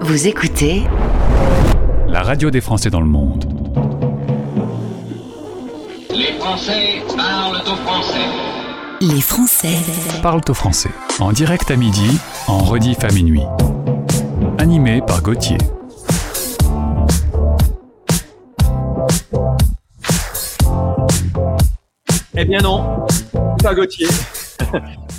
Vous écoutez La radio des Français dans le monde. Les Français parlent au français. Les Français Parle au français. En direct à midi, en rediff à minuit. Animé par Gauthier. Eh bien non, c'est pas Gauthier.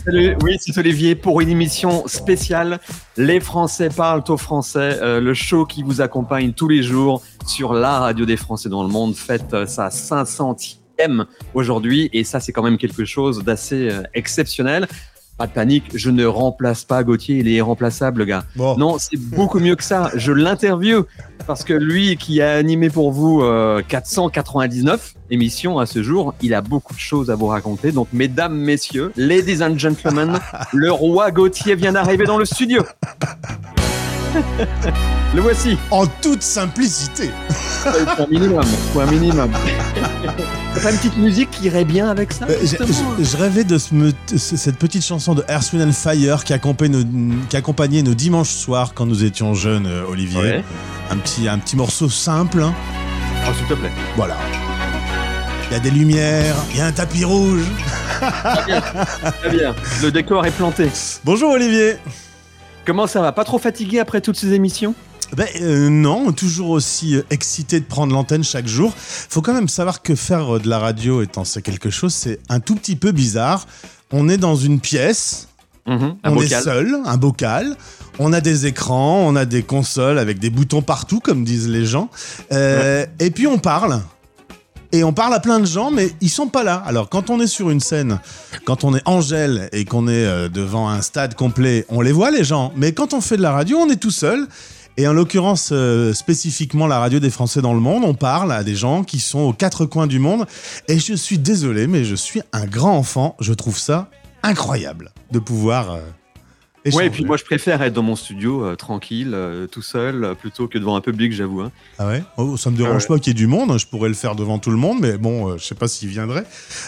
Oui, c'est Olivier pour une émission spéciale. Les Français parlent aux Français, euh, le show qui vous accompagne tous les jours sur la radio des Français dans le monde fête euh, sa 500e aujourd'hui et ça c'est quand même quelque chose d'assez euh, exceptionnel. Pas de panique, je ne remplace pas Gauthier, il est irremplaçable le gars. Bon. Non, c'est beaucoup mieux que ça. Je l'interview parce que lui qui a animé pour vous euh, 499 émissions à ce jour, il a beaucoup de choses à vous raconter. Donc, mesdames, messieurs, ladies and gentlemen, le roi Gauthier vient d'arriver dans le studio. le voici. En toute simplicité. Pour un minimum. Pour un minimum. Pas une petite musique qui irait bien avec ça Euh, je, je rêvais de ce cette petite chanson de Earth, Wind and Fire qui accompagnait, nos, qui accompagnait nos dimanches soirs quand nous étions jeunes, euh, Olivier. Ouais. Un, petit, un petit morceau simple. hein. Oh, S'il te plaît. Voilà. Il y a des lumières, il y a un tapis rouge. Très bien. Le décor est planté. Bonjour Olivier. Comment ça va? Pas trop fatigué après toutes ces émissions? Ben euh, non, toujours aussi euh, excité de prendre l'antenne chaque jour. Faut quand même savoir que faire euh, de la radio étant c'est quelque chose, c'est un tout petit peu bizarre. On est dans une pièce, Mhm, Un on est seul, un bocal. On a des écrans, on a des consoles avec des boutons partout, comme disent les gens. Euh, Et puis on parle. Et on parle à plein de gens, mais ils sont pas là. Alors quand on est sur une scène, quand on est Angèle et qu'on est devant un stade complet, on les voit les gens. Mais quand on fait de la radio, on est tout seul. Et en l'occurrence, euh, spécifiquement la radio des Français dans le monde, on parle à des gens qui sont aux quatre coins du monde. Et je suis désolé, mais je suis un grand enfant. Je trouve ça incroyable de pouvoir. euh, échanger. Ouais, et puis moi je préfère être dans mon studio euh, tranquille, euh, tout seul, plutôt que devant un public, j'avoue. hein. Ah ouais? Oh, Ça me dérange Ah pas qu'il y ait du monde, je pourrais le faire devant tout le monde, mais bon, je sais pas s'il viendrait.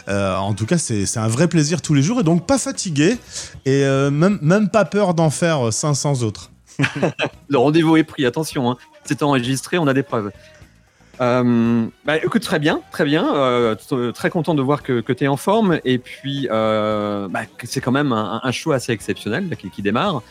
En tout cas, c'est un vrai plaisir tous les jours, et donc pas fatigué, et même, même pas peur d'en faire euh, 500 autres. Le rendez-vous est pris, attention, hein. c'est enregistré, on a des preuves. Euh, bah, écoute, très bien, très bien. euh, t- très content de voir que, que tu es en forme. Et puis, euh, bah, c'est quand même un, un show assez exceptionnel qui, qui démarre.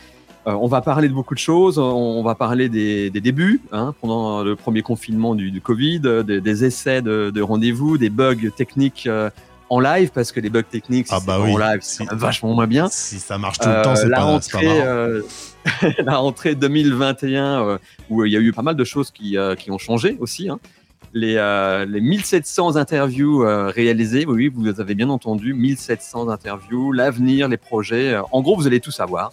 Euh, on va parler de beaucoup de choses. On, va parler des, des débuts hein, pendant le premier confinement du, du Covid, euh, des, des essais de, de rendez-vous, des bugs techniques euh, en live, parce que les bugs techniques, si Ah bah oui. en live, c'est vachement moins bien. Si ça marche tout le temps, Euh, c'est la pas, rentrée, marrant. euh, la rentrée 2021, euh, où il y a eu pas mal de choses qui, euh, qui ont changé aussi. hein. Les, euh, les 1700 interviews euh, réalisées, oui, vous avez bien entendu, 1700 interviews, l'avenir, les projets. euh, en gros, vous allez tout savoir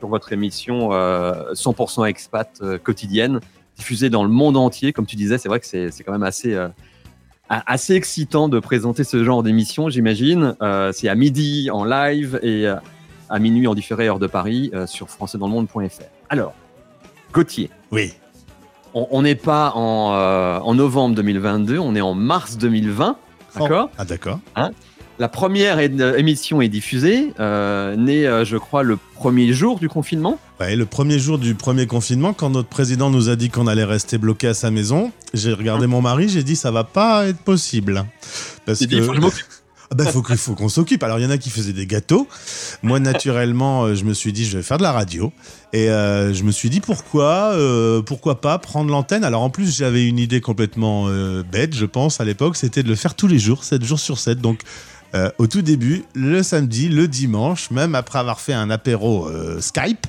sur votre émission euh, 100% expat euh, quotidienne, diffusée dans le monde entier. Comme tu disais, c'est vrai que c'est quand même assez, euh, assez excitant de présenter ce genre d'émission, j'imagine. Euh, c'est à midi en live et euh, à minuit en différé heure de Paris euh, sur françaisdanslemonde.fr. Alors, Gauthier, Oui. on n'est pas en, euh, en novembre 2022, on est en mars 2020, d'accord? Ah d'accord. La première é- émission est diffusée, euh, née, euh, je crois, le premier jour du confinement. Ouais, le premier jour du premier confinement, quand notre président nous a dit qu'on allait rester bloqué à sa maison, j'ai regardé mon mari, j'ai dit ça va pas être possible. Parce dit, faut que je bah, faut qu'on s'occupe. Alors il y en a qui faisaient des gâteaux. Moi naturellement, euh, je me suis dit je vais faire de la radio et euh, je me suis dit pourquoi euh, pourquoi pas prendre l'antenne? Alors en plus j'avais une idée complètement bête, je pense à l'époque, c'était de le faire tous les jours, 7 jours sur 7. Donc au tout début, le samedi, le dimanche, même après avoir fait un apéro Skype,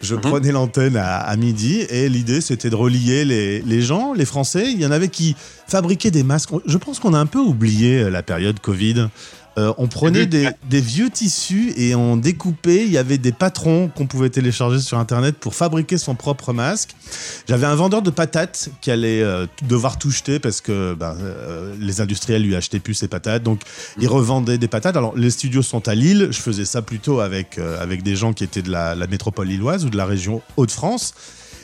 je Mhm. prenais l'antenne à, à midi et l'idée c'était de relier les, les gens, les Français. Il y en avait qui fabriquaient des masques. Je pense qu'on a un peu oublié euh, la période Covid. Euh, on prenait des, des vieux tissus et on découpait. Il y avait des patrons qu'on pouvait télécharger sur Internet pour fabriquer son propre masque. J'avais un vendeur de patates qui allait euh, devoir tout jeter parce que ben, euh, les industriels lui achetaient plus ses patates. Donc, il revendait des patates. Alors, les studios sont à Lille. Je faisais ça plutôt avec, avec des gens qui étaient de la, la métropole lilloise ou de la région Hauts-de-France.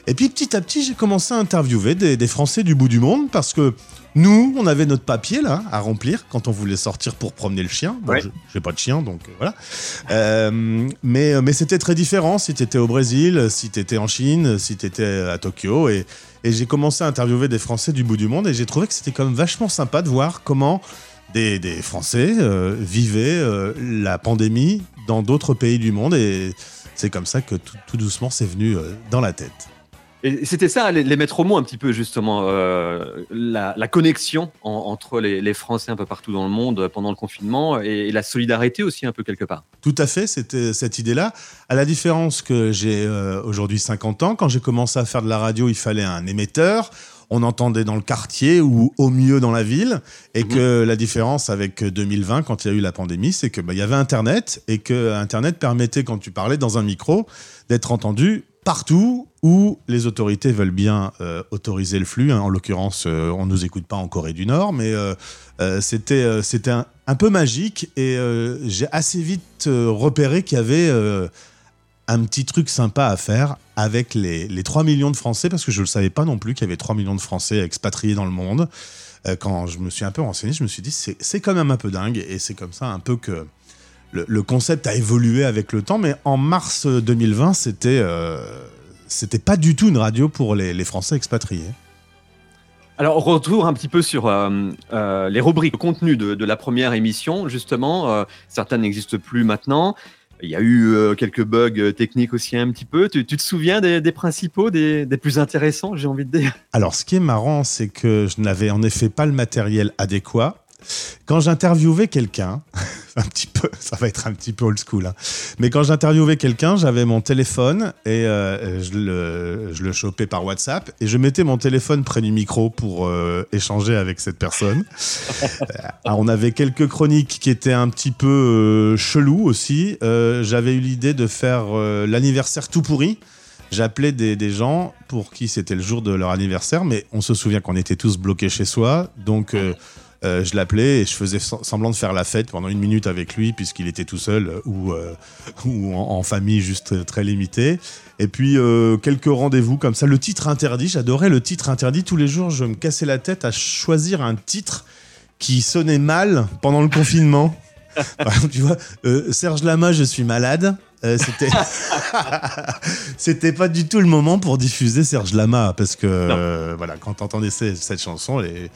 Et puis, petit à petit, j'ai commencé à interviewer des, des Français du bout du monde parce que Nous, on avait notre papier là à remplir quand on voulait sortir pour promener le chien. Bon, Ouais. j'ai pas de chien, donc euh, voilà. Euh, mais mais c'était très différent si t'étais au Brésil, si t'étais en Chine, si t'étais à Tokyo. Et, et j'ai commencé à interviewer des Français du bout du monde et j'ai trouvé que c'était quand même vachement sympa de voir comment des, des Français euh, vivaient euh, la pandémie dans d'autres pays du monde. Et c'est comme ça que tout, tout doucement c'est venu euh, dans la tête. Et c'était ça, les, les mettre au mot un petit peu, justement, euh, la, la connexion en- entre les, les Français un peu partout dans le monde pendant le confinement et, et la solidarité aussi un peu quelque part. Tout à fait, c'était cette idée-là. À la différence que j'ai euh, aujourd'hui 50 ans, quand j'ai commencé à faire de la radio, il fallait un émetteur. On entendait dans le quartier ou au mieux dans la ville. Et Mhm. que la différence avec 2020, quand il y a eu la pandémie, c'est que bah, y avait Internet et que Internet permettait, quand tu parlais dans un micro, d'être entendu partout où les autorités veulent bien euh, autoriser le flux. En l'occurrence, euh, on nous écoute pas en Corée du Nord, mais euh, c'était c'était un, peu magique et j'ai assez vite repéré qu'il y avait un petit truc sympa à faire avec les, les 3 millions de Français, parce que je ne le savais pas non plus qu'il y avait 3 millions de Français expatriés dans le monde. Quand je me suis un peu renseigné, je me suis dit, c'est quand même un peu dingue, et c'est comme ça un peu que le, le concept a évolué avec le temps, mais en mars 2020, c'était euh, c'était pas du tout une radio pour les, les Français expatriés. Alors, retour un petit peu sur euh, euh, les rubriques, le contenu de, de la première émission, justement. euh, certaines n'existent plus maintenant. Il y a eu euh, quelques bugs euh, techniques aussi un petit peu. Tu, tu te souviens des, des principaux, des, des plus intéressants, j'ai envie de dire? Alors, ce qui est marrant, c'est que je n'avais en effet pas le matériel adéquat. Quand j'interviewais quelqu'un, un petit peu, ça va être un petit peu old school, hein, mais quand j'interviewais quelqu'un, j'avais mon téléphone et euh, je, le, je le chopais par WhatsApp et je mettais mon téléphone près du micro pour euh, échanger avec cette personne. Alors, on avait quelques chroniques qui étaient un petit peu euh, chelous aussi. Euh, J'avais eu l'idée de faire euh, l'anniversaire tout pourri. J'appelais des, des gens pour qui c'était le jour de leur anniversaire, mais on se souvient qu'on était tous bloqués chez soi. Donc, euh, euh, je l'appelais et je faisais sem- semblant de faire la fête pendant une minute avec lui, puisqu'il était tout seul euh, ou, euh, ou en, en famille juste très limitée. Et puis, euh, quelques rendez-vous comme ça. Le titre interdit, j'adorais le titre interdit. Tous les jours, je me cassais la tête à choisir un titre qui sonnait mal pendant le confinement. Par exemple, tu vois, Serge Lama, je suis malade. Euh, c'était c'était pas du tout le moment pour diffuser Serge Lama parce que euh, voilà quand t'entendais ce- cette chanson les-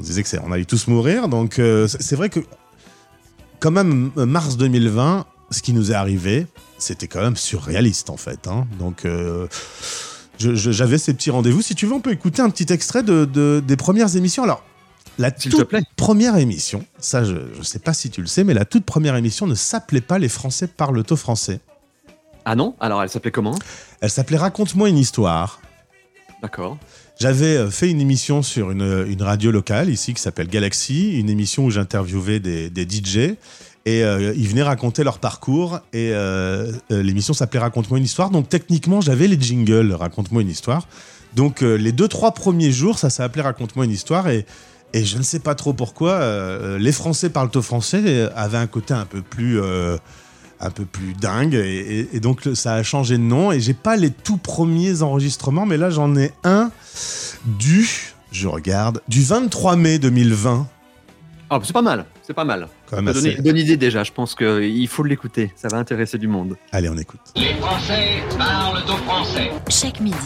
on disait que on allait tous mourir donc euh, c'est vrai que quand même euh, mars 2020 ce qui nous est arrivé c'était quand même surréaliste en fait hein. donc euh, j'avais ces petits rendez-vous si tu veux on peut écouter un petit extrait de, de- des premières émissions alors la toute plaît. première émission, ça je ne sais pas si tu le sais, mais la toute première émission ne s'appelait pas Les Français parlent au français. Ah non? Alors, elle s'appelait comment? Elle s'appelait Raconte-moi une histoire. D'accord. J'avais euh, fait une émission sur une, une radio locale ici qui s'appelle Galaxy, une émission où j'interviewais des, des DJ et euh, ils venaient raconter leur parcours et euh, euh, l'émission s'appelait Raconte-moi une histoire. Donc techniquement, j'avais les jingles Raconte-moi une histoire. Donc euh, les deux trois premiers jours, ça s'appelait Raconte-moi une histoire et je ne sais pas trop pourquoi euh, les Français parlent au français euh, avaient un côté un peu plus euh, un peu plus dingue. Et, donc ça a changé de nom. Et j'ai pas les tout premiers enregistrements mais là j'en ai un du je regarde du 23 mai 2020 Ah, c'est pas mal. C'est pas mal. quand même bonne idée déjà. Je pense qu'il faut l'écouter. Ça va intéresser du monde. allez on écoute Les Français parlent au français. Chaque midi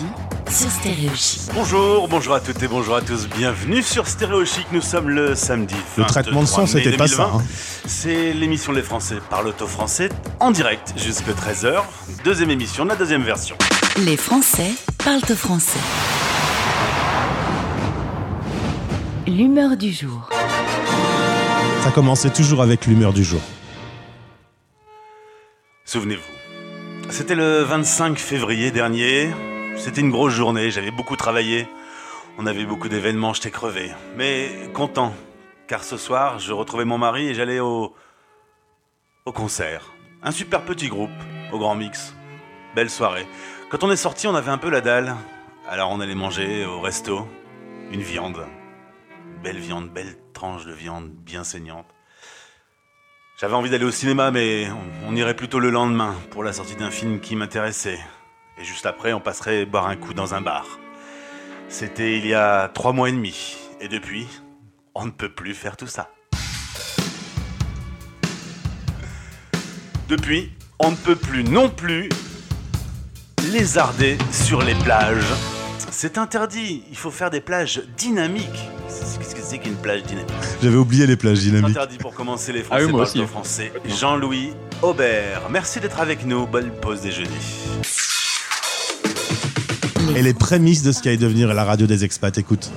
sur Stéréo Chic. Bonjour, bonjour à toutes et bonjour à tous. Bienvenue sur Stéréo Chic. Nous sommes le samedi. le traitement de son 23 mai c'était pas ça 2020. hein. C'est l'émission Les Français parlent au français en direct jusque 13h. Deuxième émission, la deuxième version. Les Français parlent au français. L'humeur du jour. Ça commençait toujours avec l'humeur du jour Souvenez-vous, c'était le 25 février dernier. C'était une grosse journée, j'avais beaucoup travaillé. On avait beaucoup d'événements, j'étais crevé. Mais content, car ce soir, je retrouvais mon mari et j'allais au. au concert. Un super petit groupe, au Grand Mix. Belle soirée. Quand on est sorti, on avait un peu la dalle. Alors on allait manger au resto. Une viande. Belle viande, belle tranche de viande, bien saignante. J'avais envie d'aller au cinéma, mais on, on irait plutôt le lendemain pour la sortie d'un film qui m'intéressait. Et juste après, on passerait boire un coup dans un bar. C'était il y a trois mois et demi. Et depuis, on ne peut plus faire tout ça. Depuis, on ne peut plus non plus lézarder sur les plages. C'est interdit, il faut faire des plages dynamiques. Qu'une plage dynamique J'avais oublié les plages dynamiques. interdit pour commencer les Ah Français oui, moi aussi. au français. Jean-Louis Aubert, merci d'être avec nous. Bonne pause déjeuner. Et les prémices de ce qui allait devenir la radio des expats, écoute.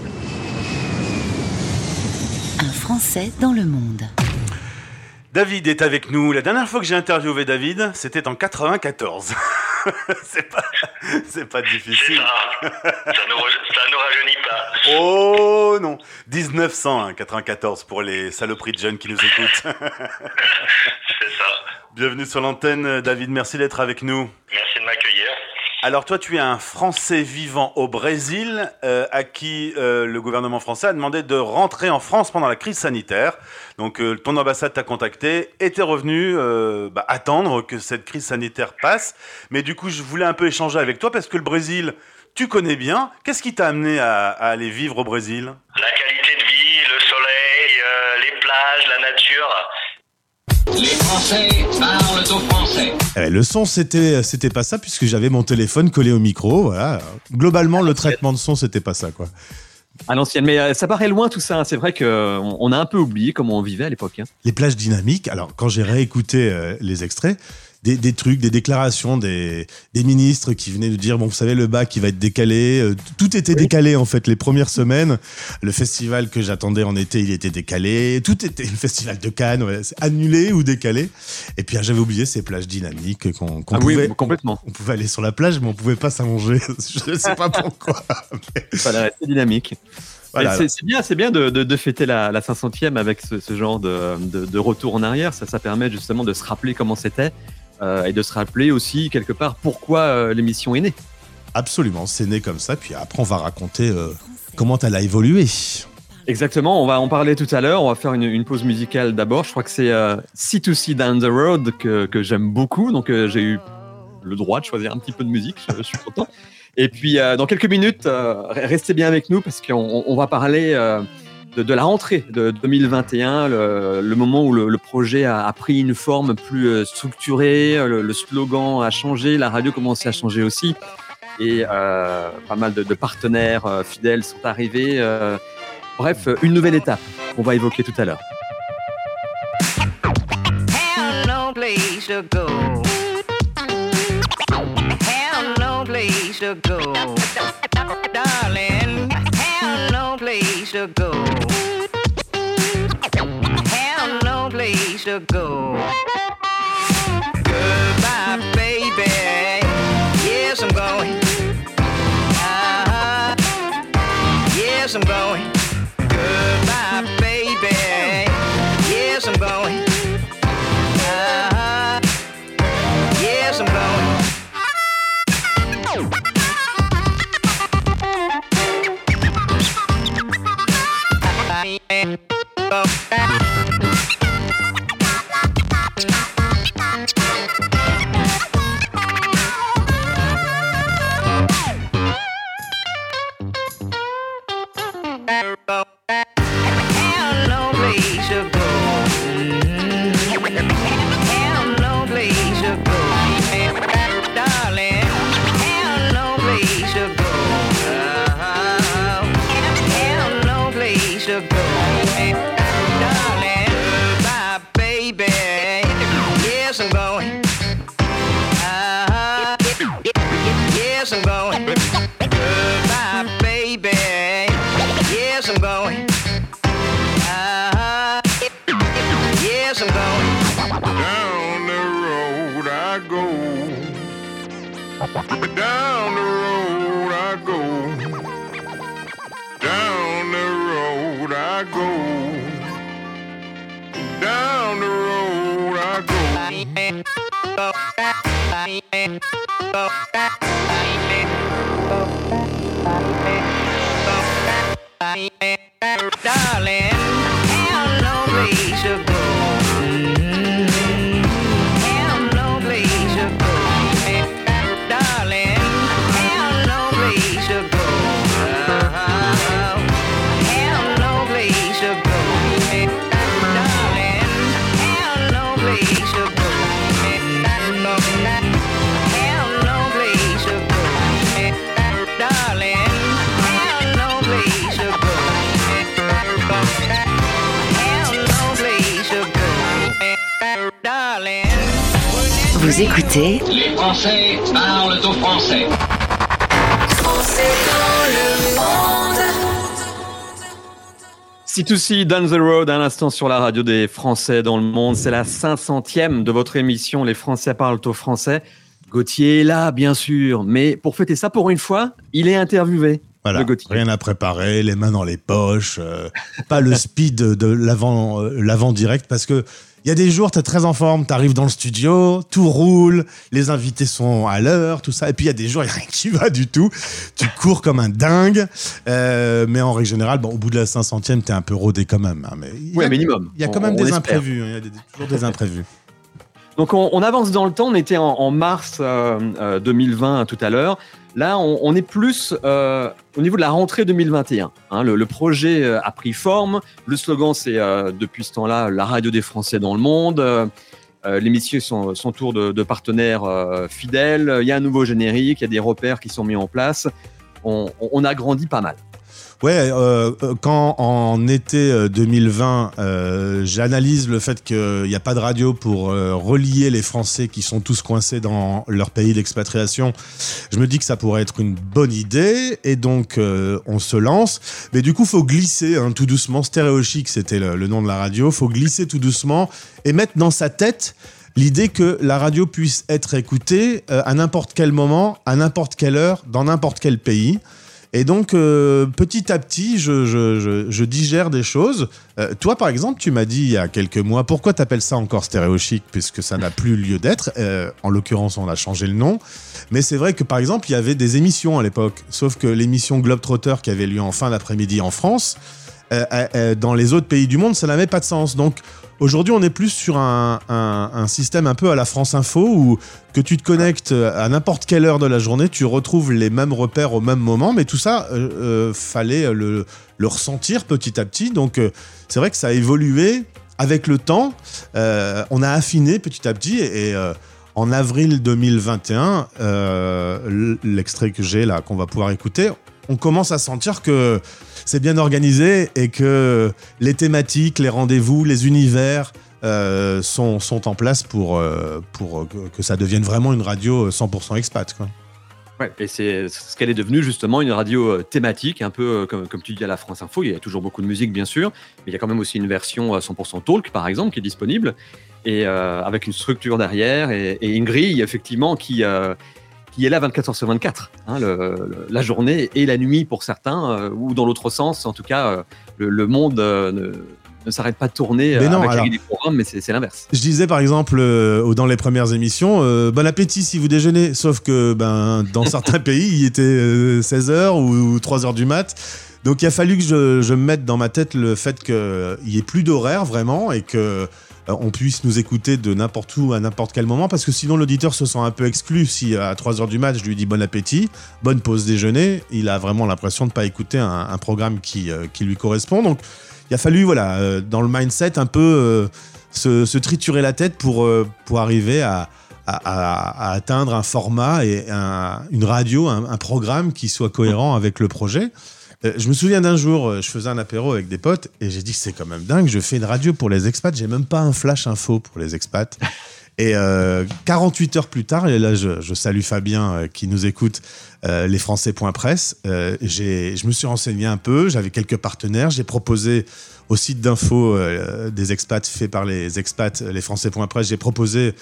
Un Français dans le monde. David est avec nous. La dernière fois que j'ai interviewé David, c'était en 94. c'est pas, c'est pas difficile. ça. Ça nous, ça nous rajeunit pas. Oh non 1994 pour les saloperies de jeunes qui nous écoutent. C'est ça. Bienvenue sur l'antenne, David. Merci d'être avec nous. Merci. Alors toi, tu es un Français vivant au Brésil euh, à qui euh, le gouvernement français a demandé de rentrer en France pendant la crise sanitaire. Donc euh, ton ambassade t'a contacté et t'es revenu bah, attendre que cette crise sanitaire passe. Mais du coup, je voulais un peu échanger avec toi parce que le Brésil, tu connais bien. Qu'est-ce qui t'a amené à, à aller vivre au Brésil? La qualité de vie, le soleil, euh, les plages, la nature. Les Français parlent au français. Eh, le son, c'était, c'était pas ça, puisque j'avais mon téléphone collé au micro. Voilà. Globalement, le traitement de son, c'était pas ça, quoi. À l'ancienne, mais euh, ça paraît loin tout ça. hein. C'est vrai qu'on on a un peu oublié comment on vivait à l'époque. hein. Les plages dynamiques, alors quand j'ai réécouté euh, les extraits, des, des trucs, des déclarations des, des ministres qui venaient nous dire, bon, vous savez, le bac, il va être décalé. Euh, tout était décalé, en fait, les premières semaines. Le festival que j'attendais en été, il était décalé. Tout était, le festival de Cannes, ouais, annulé ou décalé. Et puis, ah, j'avais oublié ces plages dynamiques qu'on Ah pouvait... oui, complètement. On pouvait aller sur la plage, mais on pouvait pas s'allonger. Je ne sais pas pourquoi. Il fallait rester dynamique. Voilà. Mais C'est bien, c'est bien de, de- de fêter la, la 500e avec ce, ce genre de, de- de retour en arrière. Ça, ça permet justement de se rappeler comment c'était euh, et de se rappeler aussi quelque part pourquoi euh, l'émission est née. Absolument, c'est né comme ça. Puis après, on va raconter euh, comment elle a évolué. Exactement, on va en parler tout à l'heure. On va faire une, une pause musicale d'abord. Je crois que c'est euh, C2C Down the Road que, que j'aime beaucoup. Donc j'ai eu le droit de choisir un petit peu de musique. Je, je suis content. Et puis dans quelques minutes, restez bien avec nous parce qu'on on- on va parler de, la rentrée de 2021, le, moment où le, projet a, pris une forme plus euh, structurée, le, le slogan a changé, la radio commençait à changer aussi. Et euh, pas mal de, partenaires euh, fidèles sont arrivés. euh, Bref, une nouvelle étape qu'on va évoquer tout à l'heure. To go. Have no place to go. Goodbye, baby. Yes, I'm going. Uh-huh. Yes, I'm going. Down the road I go. Down the road I go. Down the road I go. Darling, Vous écoutez Les Français parlent au français. C2C Down the Road, à l'instant sur la radio des Français dans le monde. C'est la 500e de votre émission Les Français parlent au français. Gauthier est là, bien sûr, mais pour fêter ça, pour une fois, il est interviewé. Voilà, rien à préparer, les mains dans les poches, euh, pas le speed de l'avant euh, l'avant direct parce que il y a des jours, tu es très en forme, tu arrives dans le studio, tout roule, les invités sont à l'heure, tout ça. Et puis il y a des jours, il n'y a rien qui va du tout. Tu cours comme un dingue. Euh, mais en règle générale, bon, au bout de la 500e, tu es un peu rodé quand même. hein, mais a- Ouais, minimum. Il y a quand On- même des espère. imprévus. hein, Il y a des- toujours des imprévus. Donc on, on avance dans le temps, on était en, en mars euh, euh, 2020 tout à l'heure. Là, on, est plus euh, au niveau de la rentrée 2021. hein. le, le projet euh, a pris forme. Le slogan, c'est euh, depuis ce temps-là la radio des Français dans le monde. Euh, L'émission tour de, de partenaires fidèles. Il y a un nouveau générique, il y a des repères qui sont mis en place. On, on- on a grandi pas mal. Ouais, euh, euh, quand en été euh, 2020, euh, j'analyse le fait qu'il n'y a pas de radio pour relier les Français qui sont tous coincés dans leur pays d'expatriation, je me dis que ça pourrait être une bonne idée et donc on se lance. Mais du coup, faut glisser hein, tout doucement. Stéréo Chic, c'était le, le nom de la radio. Faut glisser tout doucement et mettre dans sa tête l'idée que la radio puisse être écoutée à n'importe quel moment, à n'importe quelle heure, dans n'importe quel pays. Et donc, euh, petit à petit, je, digère des choses. Euh, toi, par exemple, tu m'as dit il y a quelques mois, pourquoi t'appelles ça encore Stéréo Chic Puisque ça n'a plus lieu d'être? Euh, en l'occurrence, on a changé le nom. Mais c'est vrai que, par exemple, il y avait des émissions à l'époque. Sauf que l'émission Globetrotter qui avait lieu en fin d'après-midi en France, dans les autres pays du monde, ça n'avait pas de sens. Donc, aujourd'hui, on est plus sur un, système un peu à la France Info où que tu te connectes à n'importe quelle heure de la journée, tu retrouves les mêmes repères au même moment, mais tout ça, euh, euh, fallait le, ressentir petit à petit. Donc, euh, c'est vrai que ça a évolué avec le temps. Euh, on a affiné petit à petit et. en avril 2021, euh, l- l'extrait que j'ai là, qu'on va pouvoir écouter, on commence à sentir que c'est bien organisé et que les thématiques, les rendez-vous, les univers euh, sont, sont en place pour, euh, pour euh, que, ça devienne vraiment une radio 100% expat. Quoi. Ouais, et c'est ce qu'elle est devenue justement une radio euh, thématique, un peu euh, comme, comme tu dis à la France Info. Il y a toujours beaucoup de musique, bien sûr, mais il y a quand même aussi une version euh, 100% talk, par exemple, qui est disponible, et euh, avec une structure derrière et, et une grille, effectivement, qui, euh, qui est là 24 heures sur 24, hein, le- le- la journée et la nuit pour certains, euh, ou dans l'autre sens, en tout cas, euh, le, le monde euh, ne, ne s'arrête pas de tourner Mais non, avec alors- des programmes, mais c'est l'inverse. Je disais par exemple dans les premières émissions, bon appétit si vous déjeunez, sauf que ben, dans certains pays, il était 16h ou 3h du mat. Donc il a fallu que je, je me mette dans ma tête le fait qu'il n'y ait plus d'horaire vraiment et que on puisse nous écouter de n'importe où à n'importe quel moment parce que sinon l'auditeur se sent un peu exclu si à 3h du mat je lui dis bon appétit, bonne pause déjeuner, il a vraiment l'impression de ne pas écouter un, programme qui, euh, qui lui correspond. Donc il a fallu voilà euh, dans le mindset un peu euh, se, triturer la tête pour, euh, pour arriver à, à, atteindre un format et un- une radio, un programme qui soit cohérent avec le projet. Euh, je me souviens d'un jour, euh, je faisais un apéro avec des potes et j'ai dit c'est quand même dingue, je fais une radio pour les expats, j'ai même pas un flash info pour les expats. Et euh, 48 heures plus tard, et là je, je salue Fabien euh, qui nous écoute, euh, lesfrançais.press, je me suis renseigné un peu, j'avais quelques partenaires, j'ai proposé au site d'info des expats fait par les expats, lesfrançais.press, j'ai proposé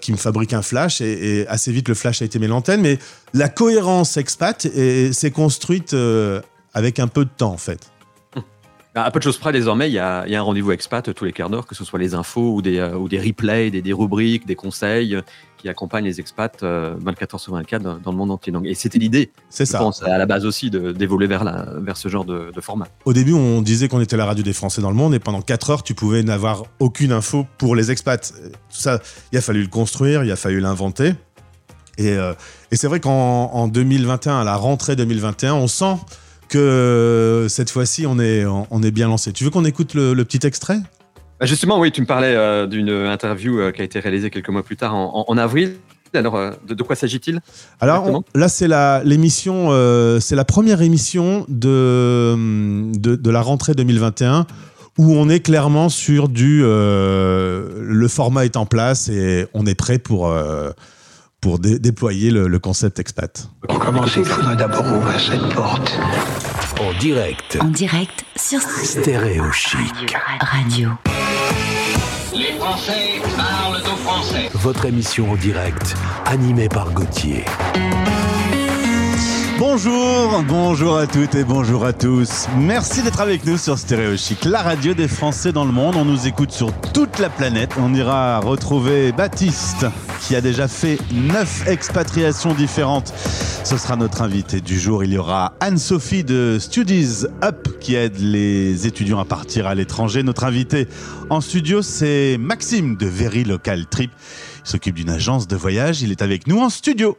qu'ils me fabriquent un flash et, et assez vite le flash a été mis l'antenne, mais la cohérence expat est- s'est construite avec un peu de temps en fait. Bah, À peu de choses près, désormais, il y a, il y a un rendez-vous expat tous les quarts d'heure, que ce soit les infos ou des, euh, ou des replays, des, des rubriques, des conseils euh, qui accompagnent les expats euh, 24 heures sur 24 dans, dans le monde entier. Donc, et c'était l'idée, C'est je ça. pense, à la base aussi, d'évoluer vers, la- vers ce genre de, de format. Au début, on disait qu'on était la radio des Français dans le monde et pendant 4 heures, tu pouvais n'avoir aucune info pour les expats. Euh, Tout ça, il a fallu le construire, il a fallu l'inventer. Et, euh, et c'est vrai qu'en en 2021, à la rentrée 2021, on sent que euh, cette fois-ci, on est, on, est bien lancé. Tu veux qu'on écoute le, le petit extrait? Bah, justement, oui, tu me parlais euh, d'une interview euh, qui a été réalisée quelques mois plus tard, en, avril. Alors, euh, de, de quoi s'agit-il? Alors on- là, c'est la l'émission, c'est la première émission de, de de la rentrée 2021 où on est clairement sur du le format est en place et on est prêt pour pour dé- déployer le, le concept expat. Pour commencer, il faudrait d'abord ouvrir cette porte. En direct, En direct sur stéréo chic. Radio. Les Français parlent aux Français. Votre émission en direct, animée par Gauthier. Bonjour, bonjour à toutes et bonjour à tous. Merci d'être avec nous sur Stéréo Chic, la radio des Français dans le monde. On nous écoute sur toute la planète. On ira retrouver Baptiste, qui a déjà fait neuf expatriations différentes. Ce sera notre invité du jour. Il y aura Anne-Sophie de Studies Up, qui aide les étudiants à partir à l'étranger. Notre invité en studio, c'est Maxime de Very Local Trip. Il s'occupe d'une agence de voyage. Il est avec nous en studio.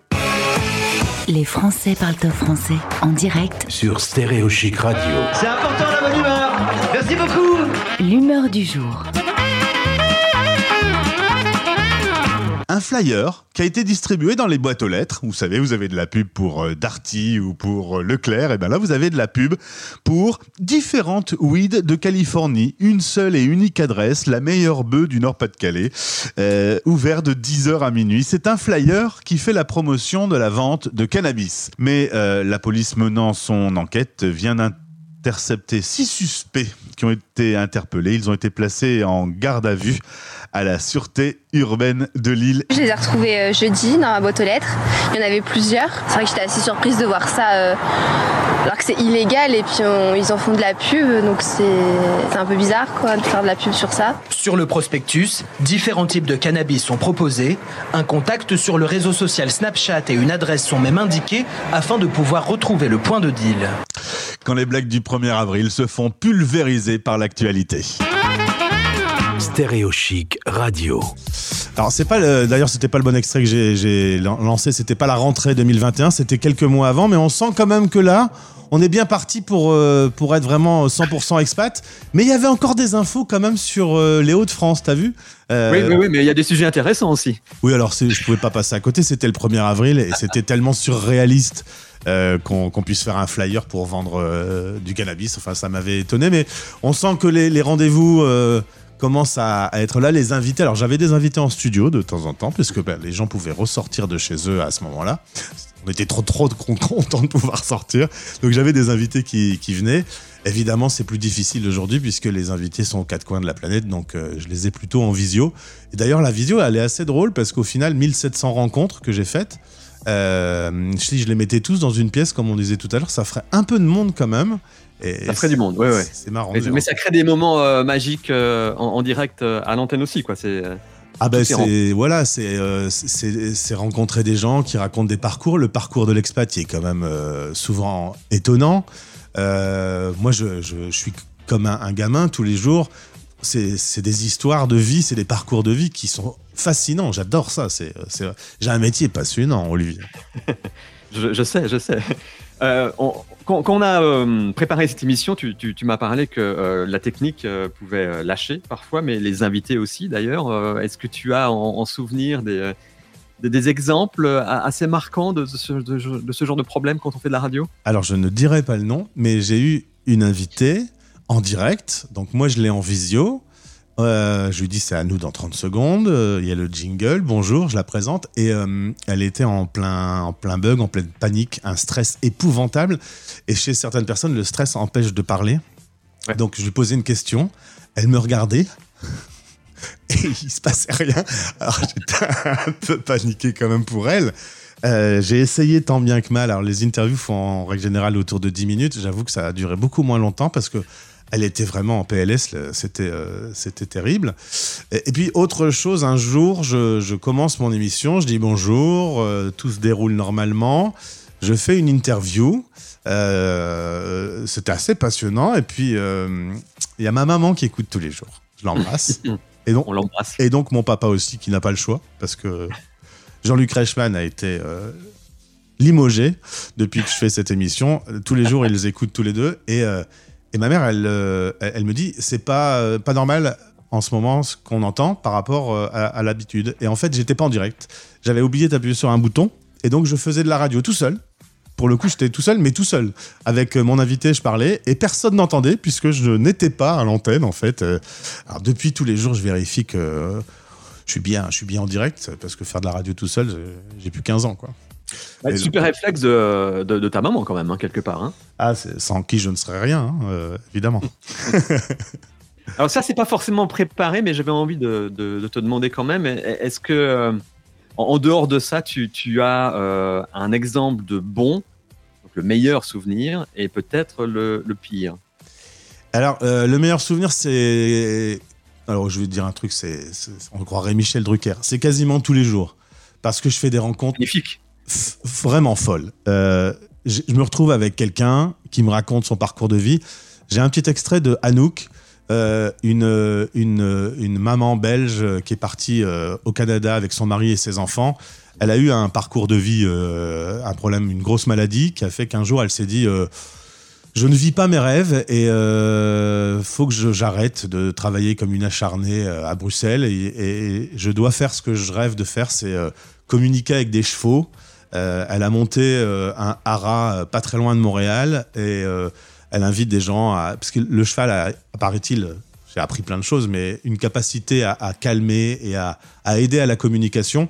Les Français parlent au français en direct. Sur Stéréo Chic Radio. C'est important la bonne humeur. Merci beaucoup. L'humeur du jour. Un flyer qui a été distribué dans les boîtes aux lettres. Vous savez, vous avez de la pub pour euh, Darty ou pour euh, Leclerc. Et bien là, vous avez de la pub pour différentes weed de Californie. Une seule et unique adresse, la meilleure bœuf du Nord-Pas-de-Calais, euh, ouvert de 10h à minuit. C'est un flyer qui fait la promotion de la vente de cannabis. Mais la police menant son enquête vient d'intercepter six suspects qui ont été interpellés. Ils ont été placés en garde à vue à la sûreté urbaine de Lille. Je les ai retrouvés euh, jeudi dans ma boîte aux lettres. Il y en avait plusieurs. C'est vrai que j'étais assez surprise de voir ça euh, alors que c'est illégal et puis on- ils en font de la pub donc c'est c'est un peu bizarre quoi de faire de la pub sur ça. Sur le prospectus, différents types de cannabis sont proposés, un contact sur le réseau social Snapchat et une adresse sont même indiqués afin de pouvoir retrouver le point de deal. Quand les blagues du 1er avril se font pulvériser par l'actualité. Stéréo Chic Radio. Alors c'est pas le- d'ailleurs c'était pas le bon extrait que j'ai- j'ai lan- lancé, c'était pas la rentrée 2021, c'était quelques mois avant, mais on sent quand même que là, on est bien parti pour euh, pour être vraiment 100% expat. Mais il y avait encore des infos quand même sur euh, les Hauts-de-France, t'as vu? Euh, Oui, oui, oui, mais il y a des sujets intéressants aussi. Oui, alors c'est- je pouvais pas passer à côté, c'était le 1er avril et c'était tellement surréaliste euh, qu'on qu'on puisse faire un flyer pour vendre euh, du cannabis. Enfin, ça m'avait étonné, mais on sent que les, les rendez-vous commencent à, être là. Les invités, alors j'avais des invités en studio de temps en temps, puisque ben, les gens pouvaient ressortir de chez eux à ce moment-là. On était trop trop con- contents de pouvoir sortir. Donc j'avais des invités qui, qui venaient. Évidemment, c'est plus difficile aujourd'hui puisque les invités sont aux quatre coins de la planète, donc euh, je les ai plutôt en visio. Et d'ailleurs, la visio, elle est assez drôle parce qu'au final, 1700 rencontres que j'ai faites, euh, si je les mettais tous dans une pièce, comme on disait tout à l'heure, ça ferait un peu de monde quand même. Et Ça ferait du monde, ouais, ouais. C'est marrant. Mais, ça crée des moments euh, magiques euh, en, en direct euh, à l'antenne aussi, quoi. C'est. Ah ben c'est voilà, c'est euh, c'est rencontrer des gens qui racontent des parcours. Le parcours de l'expat qui est quand même euh, souvent étonnant. Euh, moi, je, je, je suis comme un, un gamin tous les jours. C'est c'est des histoires de vie, c'est des parcours de vie qui sont fascinants. J'adore ça. C'est c'est- j'ai un métier passionnant, Olivier. Je, je sais, je sais. Euh, on- quand, on a euh, préparé cette émission, tu, m'as parlé que euh, la technique euh, pouvait lâcher parfois, mais les invités aussi d'ailleurs. Est-ce que tu as en, en souvenir des, exemples assez marquants de ce, de ce genre de problème quand on fait de la radio? Alors, je ne dirai pas le nom, mais j'ai eu une invitée en direct. Donc, moi, je l'ai en visio. Euh, je lui dis, c'est à nous dans 30 secondes. Euh, Il y a le jingle. Bonjour, je la présente. Et euh, elle était en plein, en plein bug, en pleine panique, un stress épouvantable. Et chez certaines personnes, le stress empêche de parler. Donc, je lui posais une question. Elle me regardait. Et il se passait rien. Alors, j'étais un peu paniqué quand même pour elle. Euh, j'ai essayé tant bien que mal. Alors, les interviews font en règle générale autour de 10 minutes. J'avoue que ça a duré beaucoup moins longtemps parce que elle était vraiment en PLS. C'était euh, c'était terrible. Et, et puis, autre chose, un jour, je, je commence mon émission. Je dis bonjour. euh, tout se déroule normalement. Je fais une interview. Euh, C'était assez passionnant. Et puis, il y a ma maman qui écoute tous les jours. Je l'embrasse. Et donc, On l'embrasse. Et donc mon papa aussi, qui n'a pas le choix, parce que Jean-Luc Reichmann a été limogé depuis que je fais cette émission. Tous les jours, ils écoutent tous les deux. Et, et ma mère, elle, euh, elle, elle me dit, c'est pas, euh, pas normal en ce moment ce qu'on entend par rapport euh, à, l'habitude. Et en fait, j'étais pas en direct. J'avais oublié d'appuyer sur un bouton. Et donc, je faisais de la radio tout seul pour le coup, j'étais tout seul, mais tout seul. Avec mon invité, je parlais et personne n'entendait puisque je n'étais pas à l'antenne en fait. Alors depuis tous les jours, je vérifie que je suis bien, je suis bien en direct parce que faire de la radio tout seul, j'ai plus 15 ans quoi. Et super réflexe de, de- de ta maman quand même, hein, quelque part. hein. Ah, sans qui je ne serais rien, hein, euh, évidemment. Alors ça, c'est pas forcément préparé, mais j'avais envie de, te demander quand même, est- est-ce que, euh, en dehors de ça, tu, tu as euh, un exemple de bon, donc le meilleur souvenir, et peut-être le, le pire? Alors, euh, le meilleur souvenir, c'est. Alors, je vais te dire un truc, c'est- on croirait Michel Drucker. C'est quasiment tous les jours. Parce que je fais des rencontres. Magnifique. Vraiment folles. Euh, je me retrouve avec quelqu'un qui me raconte son parcours de vie. J'ai un petit extrait de Anouk, euh, une, une, maman belge qui est partie euh, au Canada avec son mari et ses enfants. Elle a eu un parcours de vie, un problème, une grosse maladie qui a fait qu'un jour elle s'est dit je ne vis pas mes rêves et euh, faut que j'arrête de travailler comme une acharnée à Bruxelles et, je dois faire ce que je rêve de faire, c'est communiquer avec des chevaux. Euh, elle a monté euh, un haras euh, pas très loin de Montréal et euh, elle invite des gens à parce que le cheval a, paraît-il, j'ai appris plein de choses, mais une capacité à, à calmer et à, à aider à la communication.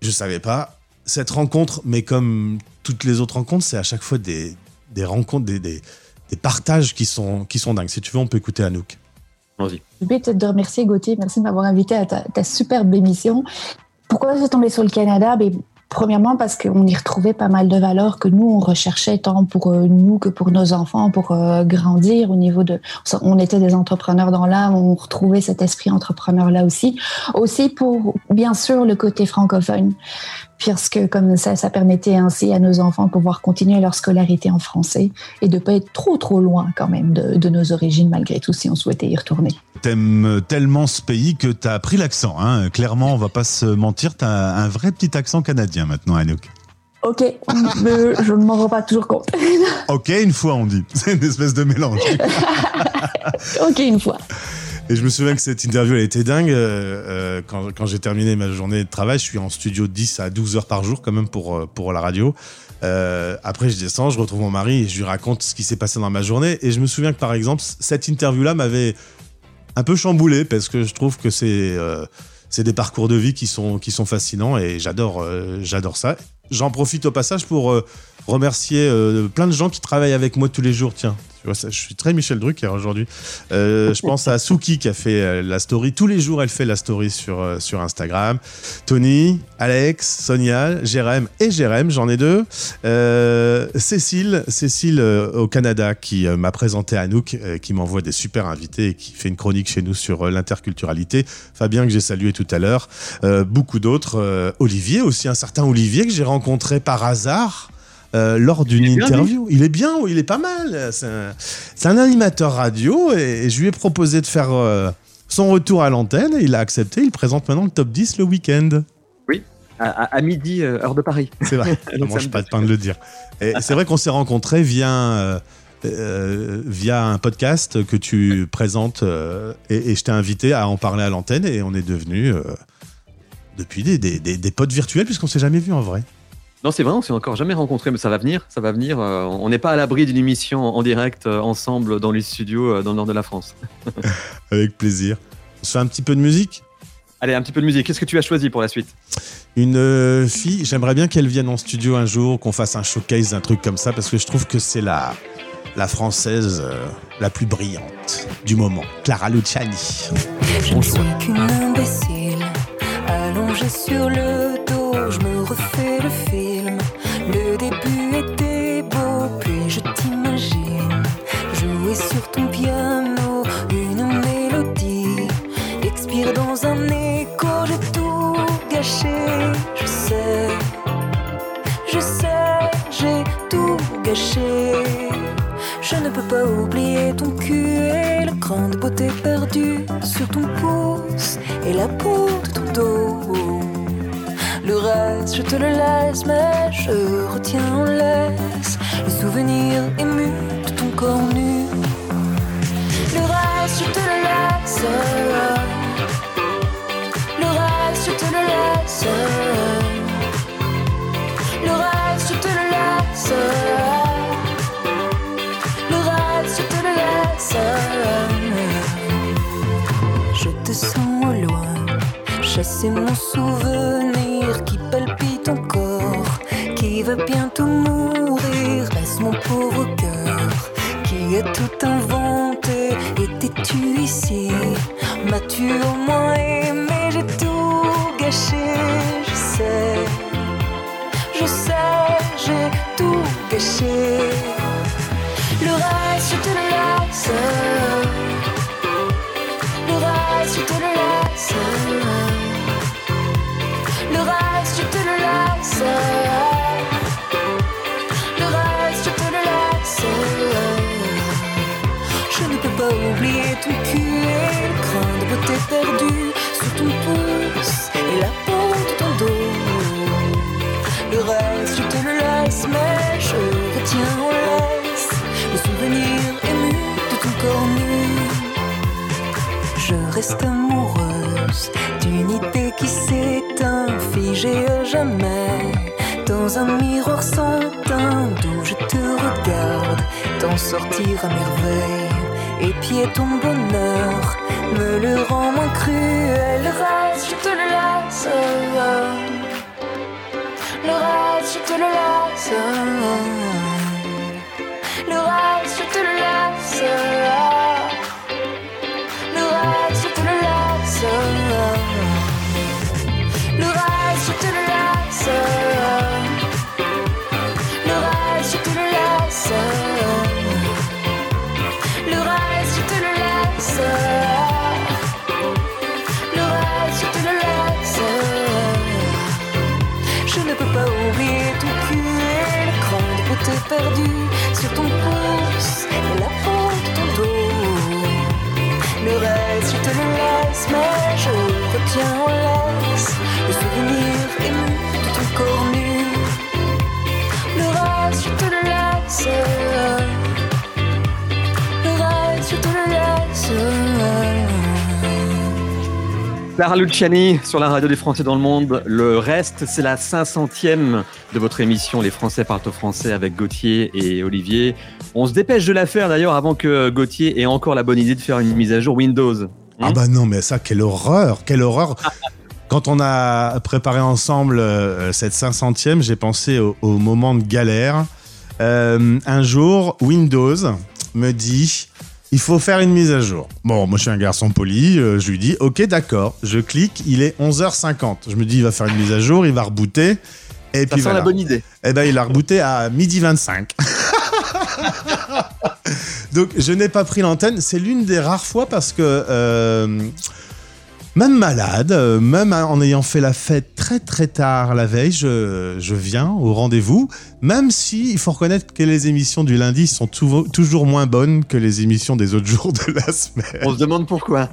Je savais pas. Cette rencontre, mais comme toutes les autres rencontres, c'est à chaque fois des, des rencontres, des, des, des partages qui sont, qui sont dingues. Si tu veux, on peut écouter Anouk. Vas-y. Je vais peut-être te remercier, Gauthier. Merci de m'avoir invité à ta, ta superbe émission. Pourquoi je suis tombée sur le Canada? Ben, Premièrement, parce qu'on y retrouvait pas mal de valeurs que nous, on recherchait tant pour euh, nous que pour nos enfants, pour euh, grandir au niveau de... On était des entrepreneurs dans l'âme, on retrouvait cet esprit entrepreneur-là aussi. Aussi pour, bien sûr, le côté francophone, puisque comme ça, ça permettait ainsi à nos enfants de pouvoir continuer leur scolarité en français et de pas être trop, trop loin quand même de, de nos origines, malgré tout, si on souhaitait y retourner. T'aimes tellement ce pays que t'as pris l'accent. Hein. Clairement, on va pas se mentir, t'as un vrai petit accent canadien maintenant, Anouk. Ok, mais je ne m'en rends pas toujours compte. Ok, une fois on dit. C'est une espèce de mélange. ok, une fois. Et je me souviens que cette interview, elle était dingue. Euh, euh, quand j'ai terminé ma journée de travail, je suis en studio de 10 à 12 heures par jour quand même pour, euh, pour la radio. Après, je descends, je retrouve mon mari je lui raconte ce qui s'est passé dans ma journée. Et je me souviens que par exemple, cette interview-là m'avait un peu chamboulé parce que je trouve que c'est c'est des parcours de vie qui sont, qui sont fascinants et j'adore j'adore ça. J'en profite au passage pour remercier plein de gens qui travaillent avec moi tous les jours. Tiens, je suis très Michel Drucker aujourd'hui. Euh, je pense à Suki qui a fait euh, la story. Tous les jours, elle fait la story sur, euh, sur Instagram. Tony, Alex, Sonia, Jérém et Jérém, j'en ai deux. Cécile, Cécile au Canada qui m'a présenté Anouk, qui m'envoie des super invités et qui fait une chronique chez nous sur l'interculturalité. Fabien que j'ai salué tout à l'heure. Beaucoup d'autres. Olivier aussi, un certain Olivier que j'ai rencontré par hasard. Euh, lors d'une bien, interview. Il est bien, oui, il est pas mal. C'est un, animateur radio et, et je lui ai proposé de faire euh, son retour à l'antenne et il a accepté. Il présente maintenant le top 10 le week-end. Oui, à, midi, euh, heure de Paris. C'est vrai, Donc, ça mange pas de pain de le dire. Et c'est vrai qu'on s'est rencontrés via, euh, via un podcast que tu présentes euh, et, et je t'ai invité à en parler à l'antenne et on est devenus euh, depuis des, des, des- des potes virtuels puisqu'on s'est jamais vu en vrai. Non, c'est vrai, on s'est encore jamais rencontrés, mais ça va venir, ça va venir. euh, on n'est pas à l'abri d'une émission en direct euh, ensemble dans les studios euh, dans le nord de la France. Avec plaisir. On se fait un petit peu de musique? Allez, un petit peu de musique. Qu'est-ce que tu as choisi pour la suite? Une euh, fille, j'aimerais bien qu'elle vienne en studio un jour, qu'on fasse un showcase, un truc comme ça, parce que je trouve que c'est la, la française euh, la plus brillante du moment. Clara Luciani. Je ne suis qu'une imbécile, allongée sur le dos, je me refais dans un écho, j'ai tout gâché, je sais, je sais, j'ai tout gâché. Je ne peux pas oublier ton cul et le cran de beauté perdu sur ton pouce et la peau de ton dos. Le reste, je te le laisse, mais je retiens en laisse le souvenir ému de ton corps nu. Le reste, je te le laisse. Le reste, je te le lasse. Le reste, je te le lasse. Je te sens au loin, chasser mon souvenir qui palpite encore, qui va bientôt mourir. Reste mon pauvre cœur qui a tout inventé. Étais-tu ici? M'as-tu au moins aimé? J'ai tout gâché. J'ai tout gâché. Le reste, je te le laisse. Le reste, je te le laisse. Le reste, je te le laisse. Le reste, je te le laisse. Je ne peux pas oublier ton cul et le grain de beauté perdu sous ton pouce amoureuse d'une idée qui s'éteint, figée à jamais. Dans un miroir sans teint d'où je te regarde, t'en sortir à merveille. Épier ton bonheur Clara Luciani sur la radio des Français dans le monde. Le reste, c'est la 500e de votre émission Les Français parlent au français avec Gauthier et Olivier. On se dépêche de la faire d'ailleurs avant que Gauthier ait encore la bonne idée de faire une mise à jour Windows. Ah bah non, mais ça, quelle horreur, quelle horreur. Quand on a préparé ensemble euh, cette 500e, j'ai pensé au, au moment de galère. Euh, un jour, Windows me dit il faut faire une mise à jour. Bon, moi je suis un garçon poli, euh, je lui dis ok, d'accord. Je clique, il est 11h50. Je me dis il va faire une mise à jour, il va rebooter. Et puis sent la bonne idée. Eh ben, il a rebooté à midi 25. Donc, je n'ai pas pris l'antenne. C'est l'une des rares fois parce que, euh, même malade, euh, même en ayant fait la fête très très tard la veille, je, je viens au rendez-vous. Même si il faut reconnaître que les émissions du lundi sont tou- toujours moins bonnes que les émissions des autres jours de la semaine. On se demande pourquoi.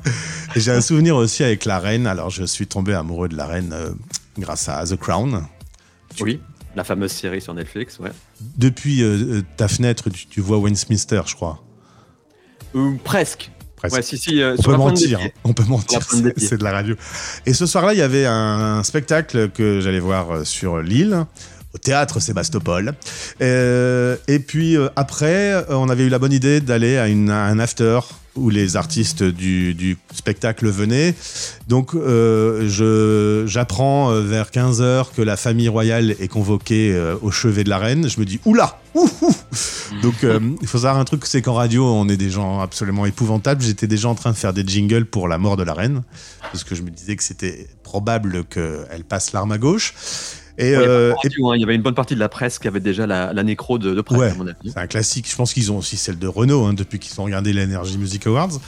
J'ai un souvenir aussi avec la reine. Alors, je suis tombé amoureux de la reine euh, grâce à The Crown. Oui, la fameuse série sur Netflix, ouais. Depuis euh, euh, ta fenêtre, tu, tu vois Westminster, je crois. Ou presque. Presque. Ouais, si, si, euh, on peut mentir, hein. on peut c'est de la radio. Et ce soir-là, il y avait un spectacle que j'allais voir euh, sur l'île, au théâtre Sébastopol. Euh, et puis euh, après, on avait eu la bonne idée d'aller à, une- à un after où les artistes du, spectacle venaient. Donc euh, j'apprends euh, vers 15h que la famille royale est convoquée euh, au chevet de la reine. Je me dis, oula. Donc il faut savoir un truc, c'est qu'en radio, on est des gens absolument épouvantables. J'étais déjà en train de faire des jingles pour la mort de la reine, parce que je me disais que c'était probable qu'elle passe l'arme à gauche. Et, Ouais, euh, hein, Il y avait une bonne partie de la presse qui avait déjà la, la nécro de, de presse, Ouais, à mon avis. c'est un classique. Je pense qu'ils ont aussi celle de Renault hein, depuis qu'ils ont regardé l'Energy Music Awards.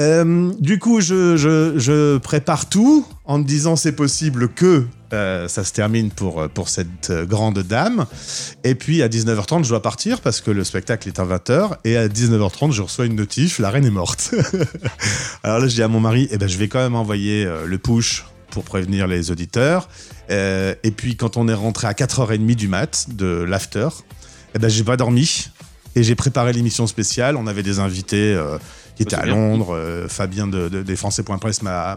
Euh, du coup, je, je- je prépare tout en me disant c'est possible que euh, ça se termine pour, pour cette grande dame. Et puis à 19h30, je dois partir parce que le spectacle est à 20h. Et à 19h30, je reçois une notif la reine est morte. Alors là, je dis à mon mari eh ben, je vais quand même envoyer le push pour prévenir les auditeurs. Euh, et puis quand on est rentré à 4h30 du mat de l'after, eh ben, j'ai pas dormi et j'ai préparé l'émission spéciale. On avait des invités euh, qui étaient c'est à. Londres. Euh, Fabien de, de- des Français.press m'a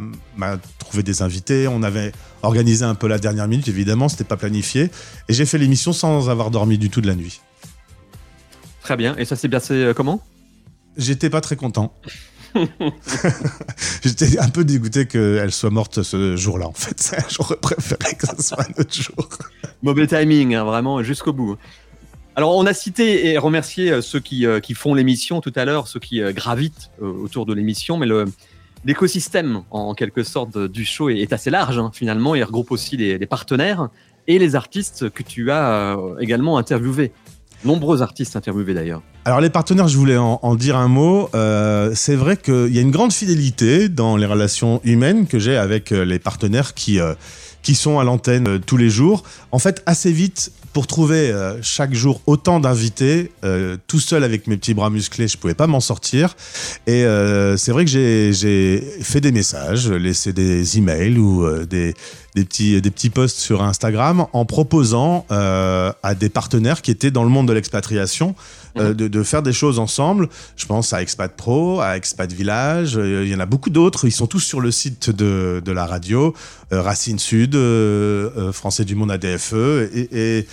trouvé des invités. On avait organisé un peu la dernière minute, évidemment, c'était pas planifié. Et j'ai fait l'émission sans avoir dormi du tout de la nuit. Très bien. Et ça s'est passé comment? J'étais pas très content. J'étais un peu dégoûté qu'elle soit morte ce jour-là, en fait. J'aurais préféré que ce soit un autre jour. Mauvais timing, hein, vraiment, jusqu'au bout. Alors, on a cité et remercié euh, ceux qui, euh, qui font l'émission tout à l'heure, ceux qui euh, gravitent autour de l'émission, mais l'écosystème, en quelque sorte, du show est, assez large, hein, finalement. Il regroupe aussi les, partenaires et les artistes que tu as également interviewés. Nombreux artistes interviewés, d'ailleurs. Alors les partenaires, je voulais en, dire un mot. Euh, c'est vrai qu'il y a une grande fidélité dans les relations humaines que j'ai avec euh, les partenaires qui, euh, qui sont à l'antenne tous les jours. En fait, assez vite, pour trouver euh, chaque jour autant d'invités, euh, tout seul avec mes petits bras musclés, je pouvais pas m'en sortir. Et euh, c'est vrai que j'ai- fait des messages, laissé des emails ou des, petits, posts sur Instagram en proposant à des partenaires qui étaient dans le monde de l'expatriation euh, de, faire des choses ensemble. Je pense à Expat Pro, à Expat Village, euh, il y en a beaucoup d'autres. Ils sont tous sur le site de, la radio, euh, Racine Sud, Français du Monde ADFE. Et, et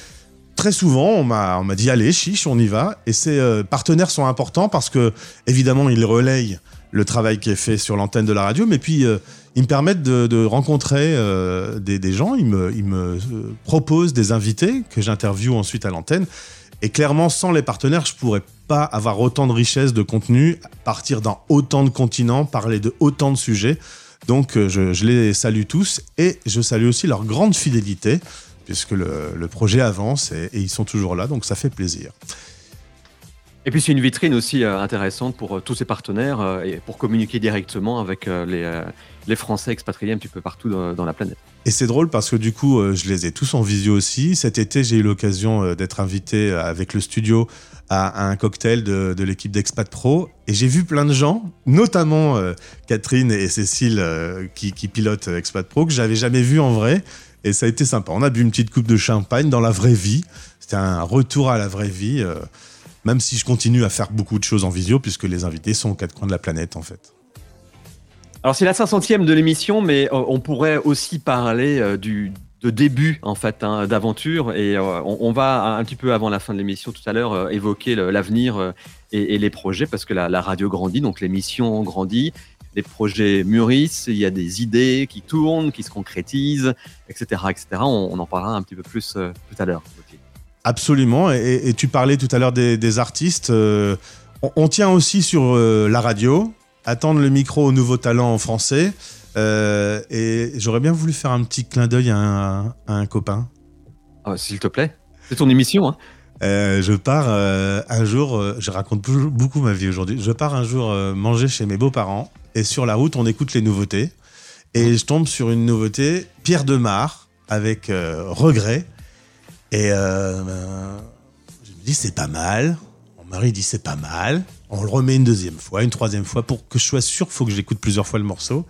très souvent, on m'a dit allez, chiche, on y va. Et ces partenaires sont importants parce que, évidemment, ils relayent le travail qui est fait sur l'antenne de la radio, mais puis ils me permettent de, rencontrer des, gens, ils me, ils me proposent des invités que j'interviewe ensuite à l'antenne. Et clairement, sans les partenaires, je pourrais pas avoir autant de richesse de contenu, partir dans autant de continents, parler de autant de sujets. Donc, euh, je, les salue tous et je salue aussi leur grande fidélité, puisque le, projet avance et ils sont toujours là, donc ça fait plaisir. Et puis c'est une vitrine aussi euh, intéressante pour euh, tous ces partenaires euh, et pour communiquer directement avec les, les Français expatriés un petit peu partout dans, la planète. Et c'est drôle parce que du coup, je les ai tous en visio aussi. Cet été, j'ai eu l'occasion d'être invité avec le studio à, un cocktail de, l'équipe d'Expat Pro. Et j'ai vu plein de gens, notamment Catherine et Cécile qui, pilotent Expat Pro, que j'avais jamais vu en vrai. Et ça a été sympa. On a bu une petite coupe de champagne dans la vraie vie. C'était un retour à la vraie vie. Même si je continue à faire beaucoup de choses en visio, puisque les invités sont aux quatre coins de la planète, en fait. Alors c'est la 500e de l'émission, mais euh, on pourrait aussi parler euh, du de début en fait hein, d'aventure. Et euh, on, va un petit peu avant la fin de l'émission tout à l'heure évoquer l'avenir et, les projets parce que la, radio grandit donc l'émission grandit les projets mûrissent il y a des idées qui tournent qui se concrétisent etc etc on, en parlera un petit peu plus tout à l'heure Absolument. Et, et tu parlais tout à l'heure des, des artistes. euh, on, on tient aussi sur euh, la radio, attendre le micro aux nouveaux talents en français. Euh, et j'aurais bien voulu faire un petit clin d'œil à, un- à un copain. Ah, s'il te plaît c'est ton émission hein. Je pars un jour, je raconte beaucoup- ma vie aujourd'hui. Je pars un jour manger chez mes beaux-parents et sur la route, on écoute les nouveautés. Et je tombe sur une nouveauté, Pierre Demar, avec regret. Et euh, ben, je me dis, c'est pas mal. Mon mari dit, c'est pas mal. On le remet une deuxième fois, une troisième fois. Pour que je sois sûr, il faut que j'écoute plusieurs fois le morceau.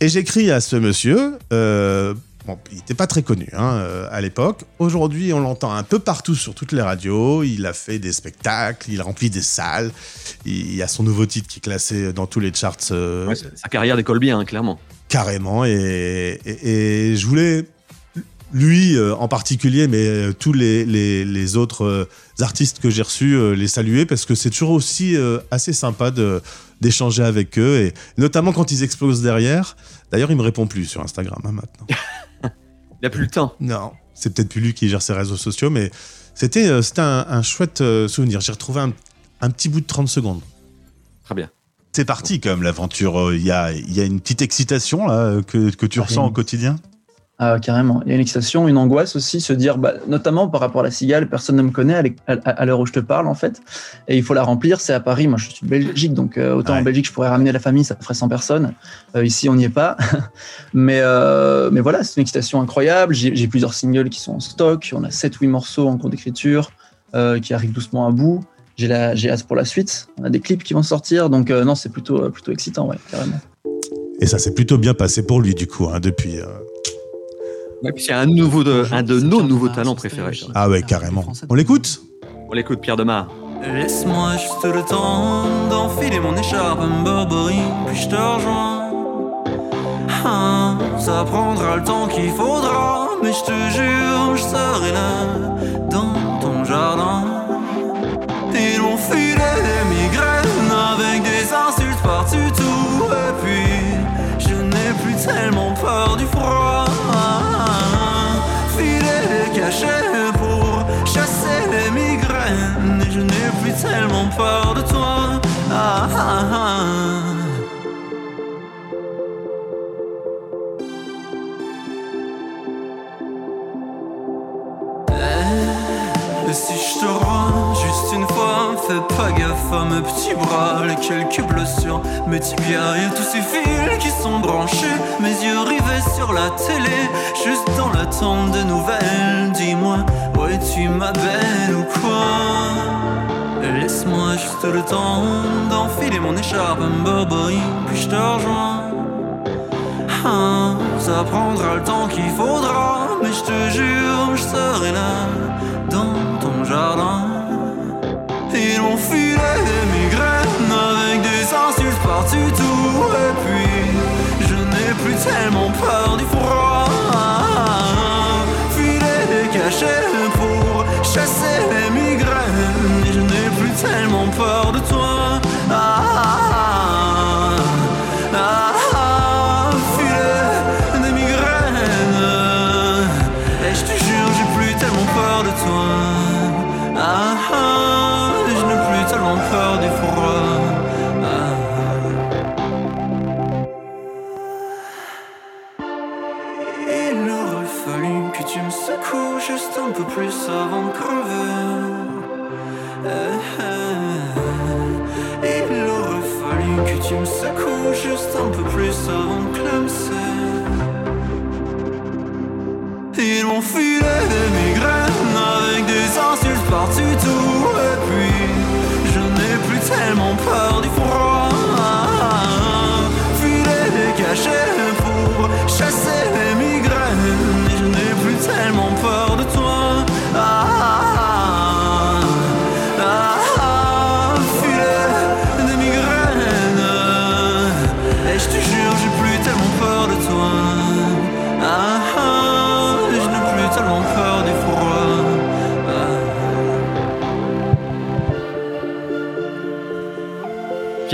Et j'écris à ce monsieur. euh, bon, il n'était pas très connu hein, euh, à l'époque. Aujourd'hui, on l'entend un peu partout sur toutes les radios. Il a fait des spectacles, il remplit des salles. Il y a son nouveau titre qui est classé dans tous les charts. euh, Ouais, sa carrière décolle bien hein, clairement Carrément. Et, et- et je voulais, lui euh, en particulier, mais euh, tous les, les- les autres euh, artistes que j'ai reçus, euh, les saluer parce que c'est toujours aussi euh, assez sympa de d'échanger avec eux et notamment quand ils explosent derrière. D'ailleurs, il me répond plus sur Instagram hein, maintenant. il a plus le temps. Non, c'est peut-être plus lui qui gère ses réseaux sociaux, mais c'était euh, c'était un, un chouette euh, souvenir. J'ai retrouvé un, un petit bout de 30 secondes. Très bien. C'est parti quand même l'aventure. Il y a, il y a une petite excitation là que, que tu ressens au quotidien? Ah, carrément. Il y a une excitation, une angoisse aussi, se dire, bah, notamment par rapport à la cigale, personne ne me connaît à l'heure où je te parle, en fait. Et il faut la remplir. C'est à Paris. Moi, je suis de Belgique, donc euh, autant en Belgique, je pourrais ramener la famille, ça ferait 100 personnes. Euh, ici, on n'y est pas. mais, euh, mais voilà, c'est une excitation incroyable. J'ai plusieurs singles qui sont en stock. On a 7-8 morceaux en cours d'écriture qui arrivent doucement à bout. J'ai hâte pour la suite. On a des clips qui vont sortir. Donc, euh, non, c'est plutôt, plutôt excitant, ouais, carrément. Et ça s'est plutôt bien passé pour lui, du coup, hein, depuis. euh, Ouais, c'est un, nouveau de, un de nos nouveaux talents préférés. Ah ouais, carrément. On l'écoute On l'écoute, Pierre Demar. Laisse-moi juste le temps d'enfiler mon écharpe, un Burberry, puis je te rejoins. Hein, ça prendra le temps qu'il faudra, mais je te jure, je serai là, dans ton jardin. Ils l'ont filé des migraines avec des insultes par-dessus tout, et puis je n'ai plus tellement peur du froid chien pour chasser les migraines. Et je n'ai plus tellement peur de toi. Ah, ah, ah. Si je te rends juste une fois, fais pas gaffe à mes petits bras, les quelques bleus sur mes tibias et tous ces fils qui sont branchés, mes yeux rivés sur la télé, juste dans l'attente de nouvelles. Dis-moi, où es-tu ma belle ou quoi? Laisse-moi juste le temps d'enfiler mon écharpe, un Burberry, puis je te rejoins. Ah, ça prendra le temps qu'il faudra, mais je te jure, je serai là dans Ils m'ont filé des migraines avec des insultes partout. Tout Et puis je n'ai plus tellement peur du froid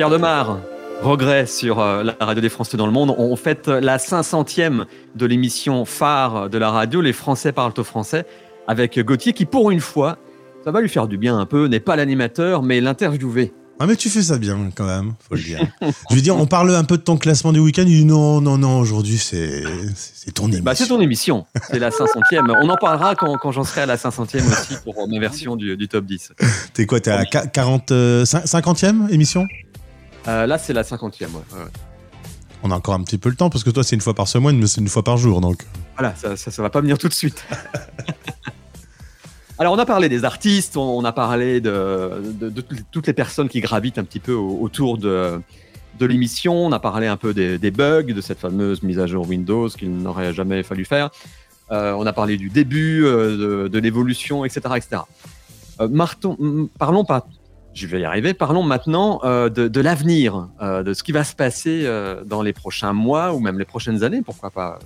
Pierre Demar, regret sur euh, la radio des Français dans le monde. On fête la 500e de l'émission phare de la radio, Les Français parlent au français, avec Gauthier qui, pour une fois, ça va lui faire du bien un peu, n'est pas l'animateur, mais l'interviewé. Ah mais tu fais ça bien quand même, faut le dire. Je veux dire, on parle un peu de ton classement du week-end. Il dit non, non, non, aujourd'hui c'est ton émission. Bah, c'est ton émission, c'est la 500e. On en parlera quand, quand j'en serai à la 500e aussi pour ma version du, du top 10. T'es quoi T'es à qua- 40, euh, cin- 50e émission? Euh, là, c'est la 50e. ouais, ouais. On a encore un petit peu le temps parce que toi c'est une fois par semaine, mais c'est une fois par jour donc. Voilà, ça, ça, ça va pas venir tout de suite. Alors, on a parlé des artistes, on, on a parlé de, de- de toutes les personnes qui gravitent un petit peu au- autour de, de l'émission. On a parlé un peu des, des bugs, de cette fameuse mise à jour Windows qu'il n'aurait jamais fallu faire. Euh, on a parlé du début, euh, de, de l'évolution, etc. etc. Euh, parlons pas, je vais y arriver, parlons maintenant euh, de, l'avenir, euh, de ce qui va se passer euh, dans les prochains mois ou même les prochaines années, pourquoi pas,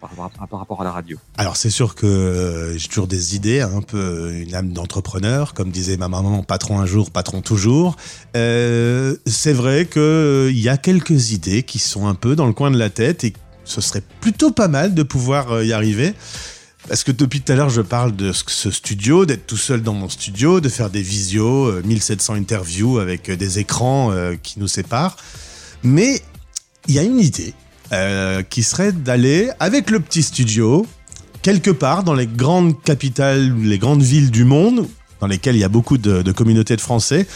par, rapport à- par rapport à la radio. Alors c'est sûr que j'ai toujours des idées, un peu une âme d'entrepreneur, comme disait ma maman, patron un jour, patron toujours. C'est vrai qu'il y a quelques idées qui sont un peu dans le coin de la tête et ce serait plutôt pas mal de pouvoir y arriver. Parce que depuis tout à l'heure, je parle de ce- studio, d'être tout seul dans mon studio, de faire des visios, euh, 1700 interviews avec euh, des écrans euh, qui nous séparent. Mais il y a une idée euh, qui serait d'aller avec le petit studio quelque part dans les grandes capitales, les grandes villes du monde dans lesquelles il y a beaucoup de, de communautés de Français,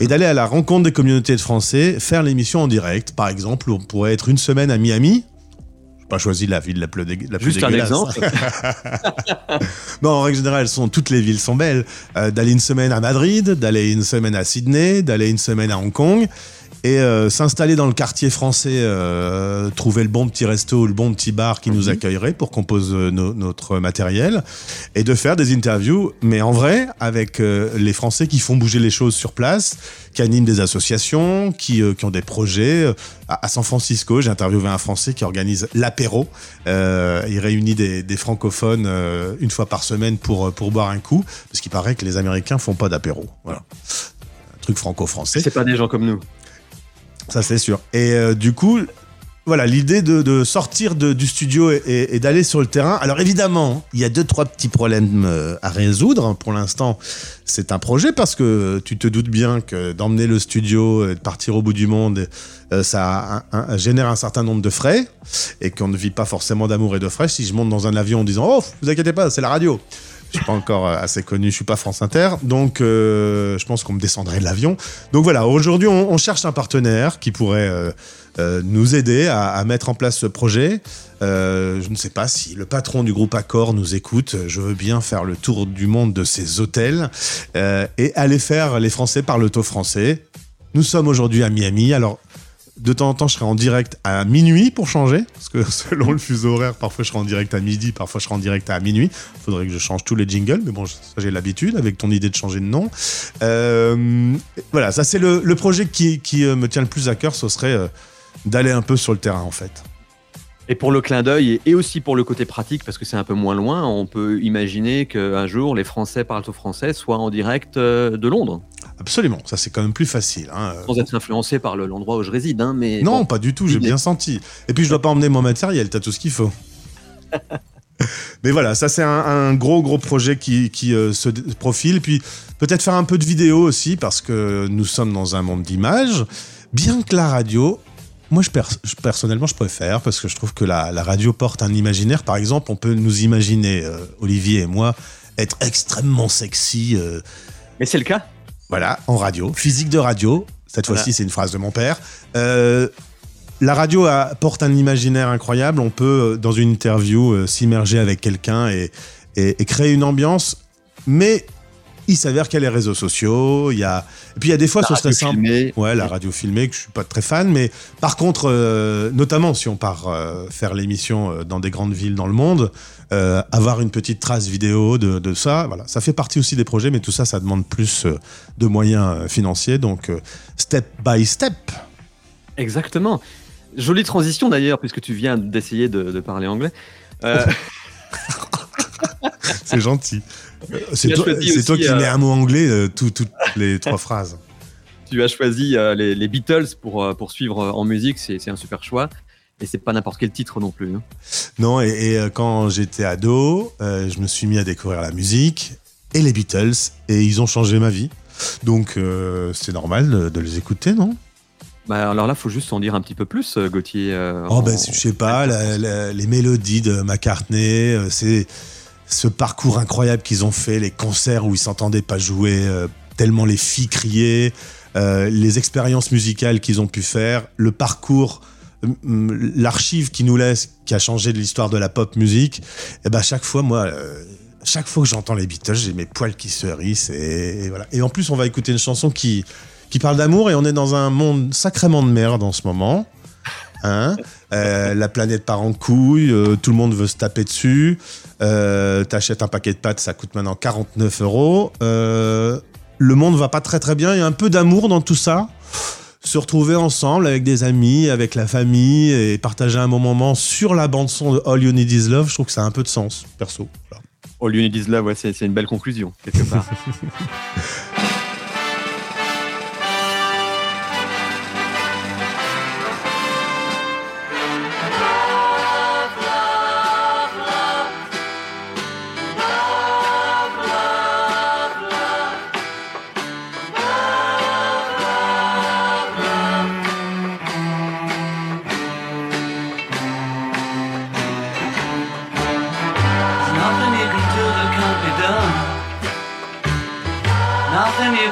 et d'aller à la rencontre des communautés de Français, faire l'émission en direct. Par exemple, on pourrait être une semaine à Miami. Pas choisi la ville la plus, dé- la plus Juste un dégueulasse. exemple. Non, en règle générale, sont, toutes les villes sont belles. Euh, d'aller une semaine à Madrid, d'aller une semaine à Sydney, d'aller une semaine à Hong Kong. Et euh, s'installer dans le quartier français, euh, trouver le bon petit resto, le bon petit bar qui nous accueillerait pour qu'on pose euh, no- notre matériel, et de faire des interviews, mais en vrai, avec euh, les Français qui font bouger les choses sur place, qui animent des associations, qui, euh, qui ont des projets. À, à San Francisco, j'ai interviewé un Français qui organise l'apéro. Euh, il réunit des, des francophones euh, une fois par semaine pour, pour boire un coup, parce qu'il paraît que les Américains font pas d'apéro. Voilà. Un truc franco-français. C'est pas des gens comme nous. Ça, c'est sûr. Et euh, du coup, voilà, l'idée de, sortir du studio et, d'aller sur le terrain. Alors évidemment, il y a deux, trois petits problèmes euh, à résoudre. Pour l'instant, c'est un projet parce que tu te doutes bien que d'emmener le studio et de partir au bout du monde, euh, ça génère un certain nombre de frais et qu'on ne vit pas forcément d'amour et de frais. Si je monte dans un avion en disant « Oh, vous inquiétez pas, c'est la radio », Je suis pas encore euh, assez connu, je suis pas France Inter, donc euh, je pense qu'on me descendrait de l'avion. Donc voilà, aujourd'hui on, cherche un partenaire qui pourrait euh, nous aider à, à mettre en place ce projet. Je ne sais pas si le patron du groupe Accor nous écoute. Je veux bien faire le tour du monde de ces hôtels et aller faire les Français par le taux français. Nous sommes aujourd'hui à Miami, alors de temps en temps, je serai en direct à minuit pour changer, parce que selon le fuseau horaire, parfois je serai en direct à midi, parfois je serai en direct à minuit. Il faudrait que je change tous les jingles, mais bon, ça j'ai l'habitude avec ton idée de changer de nom. Euh, voilà, ça c'est le, projet qui, qui, euh, me tient le plus à cœur, ce serait euh, d'aller un peu sur le terrain en fait. Et pour le clin d'œil et- aussi pour le côté pratique, parce que c'est un peu moins loin, on peut imaginer qu'un jour les Français parlent au français soient en direct euh, de Londres, Absolument, ça c'est quand même plus facile. hein. sans être influencé par le- l'endroit où je réside. hein, mais Non, bon. pas du tout, j'ai bien senti. Et puis je dois pas emmener mon matériel, t'as tout ce qu'il faut. Mais voilà, ça c'est un, un gros gros projet qui, qui, euh, se profile. Puis peut-être faire un peu de vidéo aussi parce que nous sommes dans un monde d'images. Bien que la radio, moi je, pers- je- personnellement je préfère parce que je trouve que la, la radio porte un imaginaire. Par exemple, on peut nous imaginer, euh, Olivier et moi, être extrêmement sexy. euh, Mais c'est le cas. voilà, en radio, physique de radio. Cette Voilà. fois-ci, c'est une phrase de mon père. Euh, la radio apporte un imaginaire incroyable. On peut, dans une interview, s'immerger avec quelqu'un et, et- et créer une ambiance. Mais il s'avère qu'il y a les réseaux sociaux. Il y a... Et puis, il y a des fois, La ce serait radio simple. filmée. Ouais, la radio filmée, que je suis pas très fan. Mais par contre, euh, notamment si on part euh, faire l'émission euh, dans des grandes villes dans le monde, euh, avoir une petite trace vidéo de, de ça, voilà, ça fait partie aussi des projets, mais tout ça, ça demande plus de moyens financiers. Donc, euh, step by step. Exactement. Jolie transition d'ailleurs, puisque tu viens d'essayer de, de parler anglais. Euh, C'est gentil. Euh, C'est toi, qui euh, mets un mot anglais euh, tout- toutes les trois phrases. tu as choisi euh, les, les Beatles pour, euh, pour suivre euh, en musique, c'est un super choix. Et c'est pas n'importe quel titre non plus. hein. Non, et, et, euh, quand j'étais ado, euh, je me suis mis à découvrir la musique et les Beatles, et ils ont changé ma vie. Donc, euh, c'est normal de, de les écouter, non? Bah, alors là, faut juste en dire un petit peu plus, euh, Gauthier. euh, Oh, en- ben, je sais pas, la- la- les mélodies de McCartney, euh, c'est ce parcours incroyable qu'ils ont fait, les concerts où ils s'entendaient pas jouer, euh, tellement les filles criaient, euh, les expériences musicales qu'ils ont pu faire, le parcours, euh, l'archive qui nous laisse, qui a changé de l'histoire de la pop musique. Et ben, chaque fois, moi, euh, chaque fois que j'entends les Beatles, j'ai mes poils qui se hérissent et, et voilà. Et en plus, on va écouter une chanson qui, qui parle d'amour et on est dans un monde sacrément de merde en ce moment. Hein Euh, la planète part en couille, euh, tout le monde veut se taper dessus. Euh, T'achètes un paquet de pâtes, ça coûte maintenant 49 euros. Le monde va pas très très bien. Il y a un peu d'amour dans tout ça. Se retrouver ensemble avec des amis, avec la famille et partager un bon moment sur la bande son de All You Need Is Love, je trouve que ça a un peu de sens, perso. Voilà. All You Need Is Love, ouais, c'est une belle conclusion, quelque part.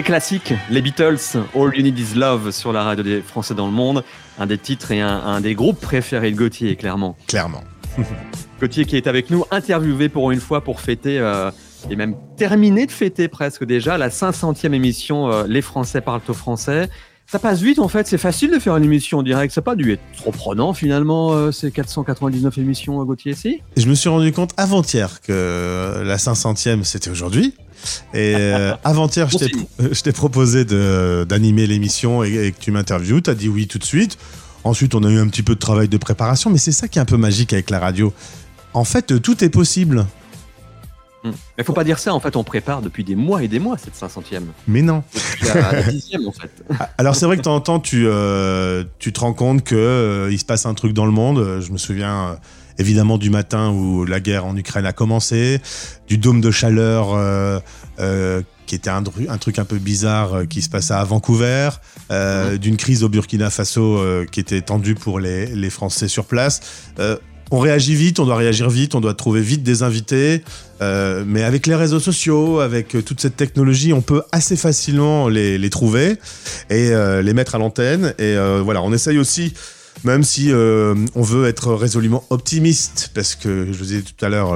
Quel classique, les Beatles, All You Need Is Love sur la radio des Français dans le monde, un des titres et un, un des groupes préférés de Gauthier, clairement. Clairement. Gauthier qui est avec nous, interviewé pour une fois pour fêter, euh, et même terminé de fêter presque déjà, la 500e émission euh, Les Français parlent au français. Ça passe vite en fait, c'est facile de faire une émission en direct, ça n'a pas dû être trop prenant finalement euh, ces 499 émissions euh, Gauthier. Et je me suis rendu compte avant-hier que la 500e c'était aujourd'hui. Et euh, avant-hier, je t'ai t'ai proposé d'animer l'émission et, et que tu m'interviewes. Tu as dit oui tout de suite. Ensuite, on a eu un petit peu de travail de préparation, mais c'est ça qui est un peu magique avec la radio. En fait, euh, tout est possible. Hmm. Mais faut pas dire ça, en fait on prépare depuis des mois et des mois cette 500e. Mais non. La, la dixième en fait. Alors c'est vrai que de temps en temps, tu, euh, tu te rends compte que euh, il se passe un truc dans le monde. Euh, Je me souviens euh, évidemment du matin où la guerre en Ukraine a commencé, du dôme de chaleur euh, euh, qui était un, truc un peu bizarre euh, qui se passait à Vancouver, d'une crise au Burkina Faso qui était tendue pour les, les Français sur place. On réagit vite, on doit réagir vite, on doit trouver vite des invités. Euh, mais avec les réseaux sociaux, avec toute cette technologie, on peut assez facilement les, les trouver et euh, les mettre à l'antenne. Et euh, voilà, on essaye aussi, même si euh, on veut être résolument optimiste, parce que je vous disais tout à l'heure,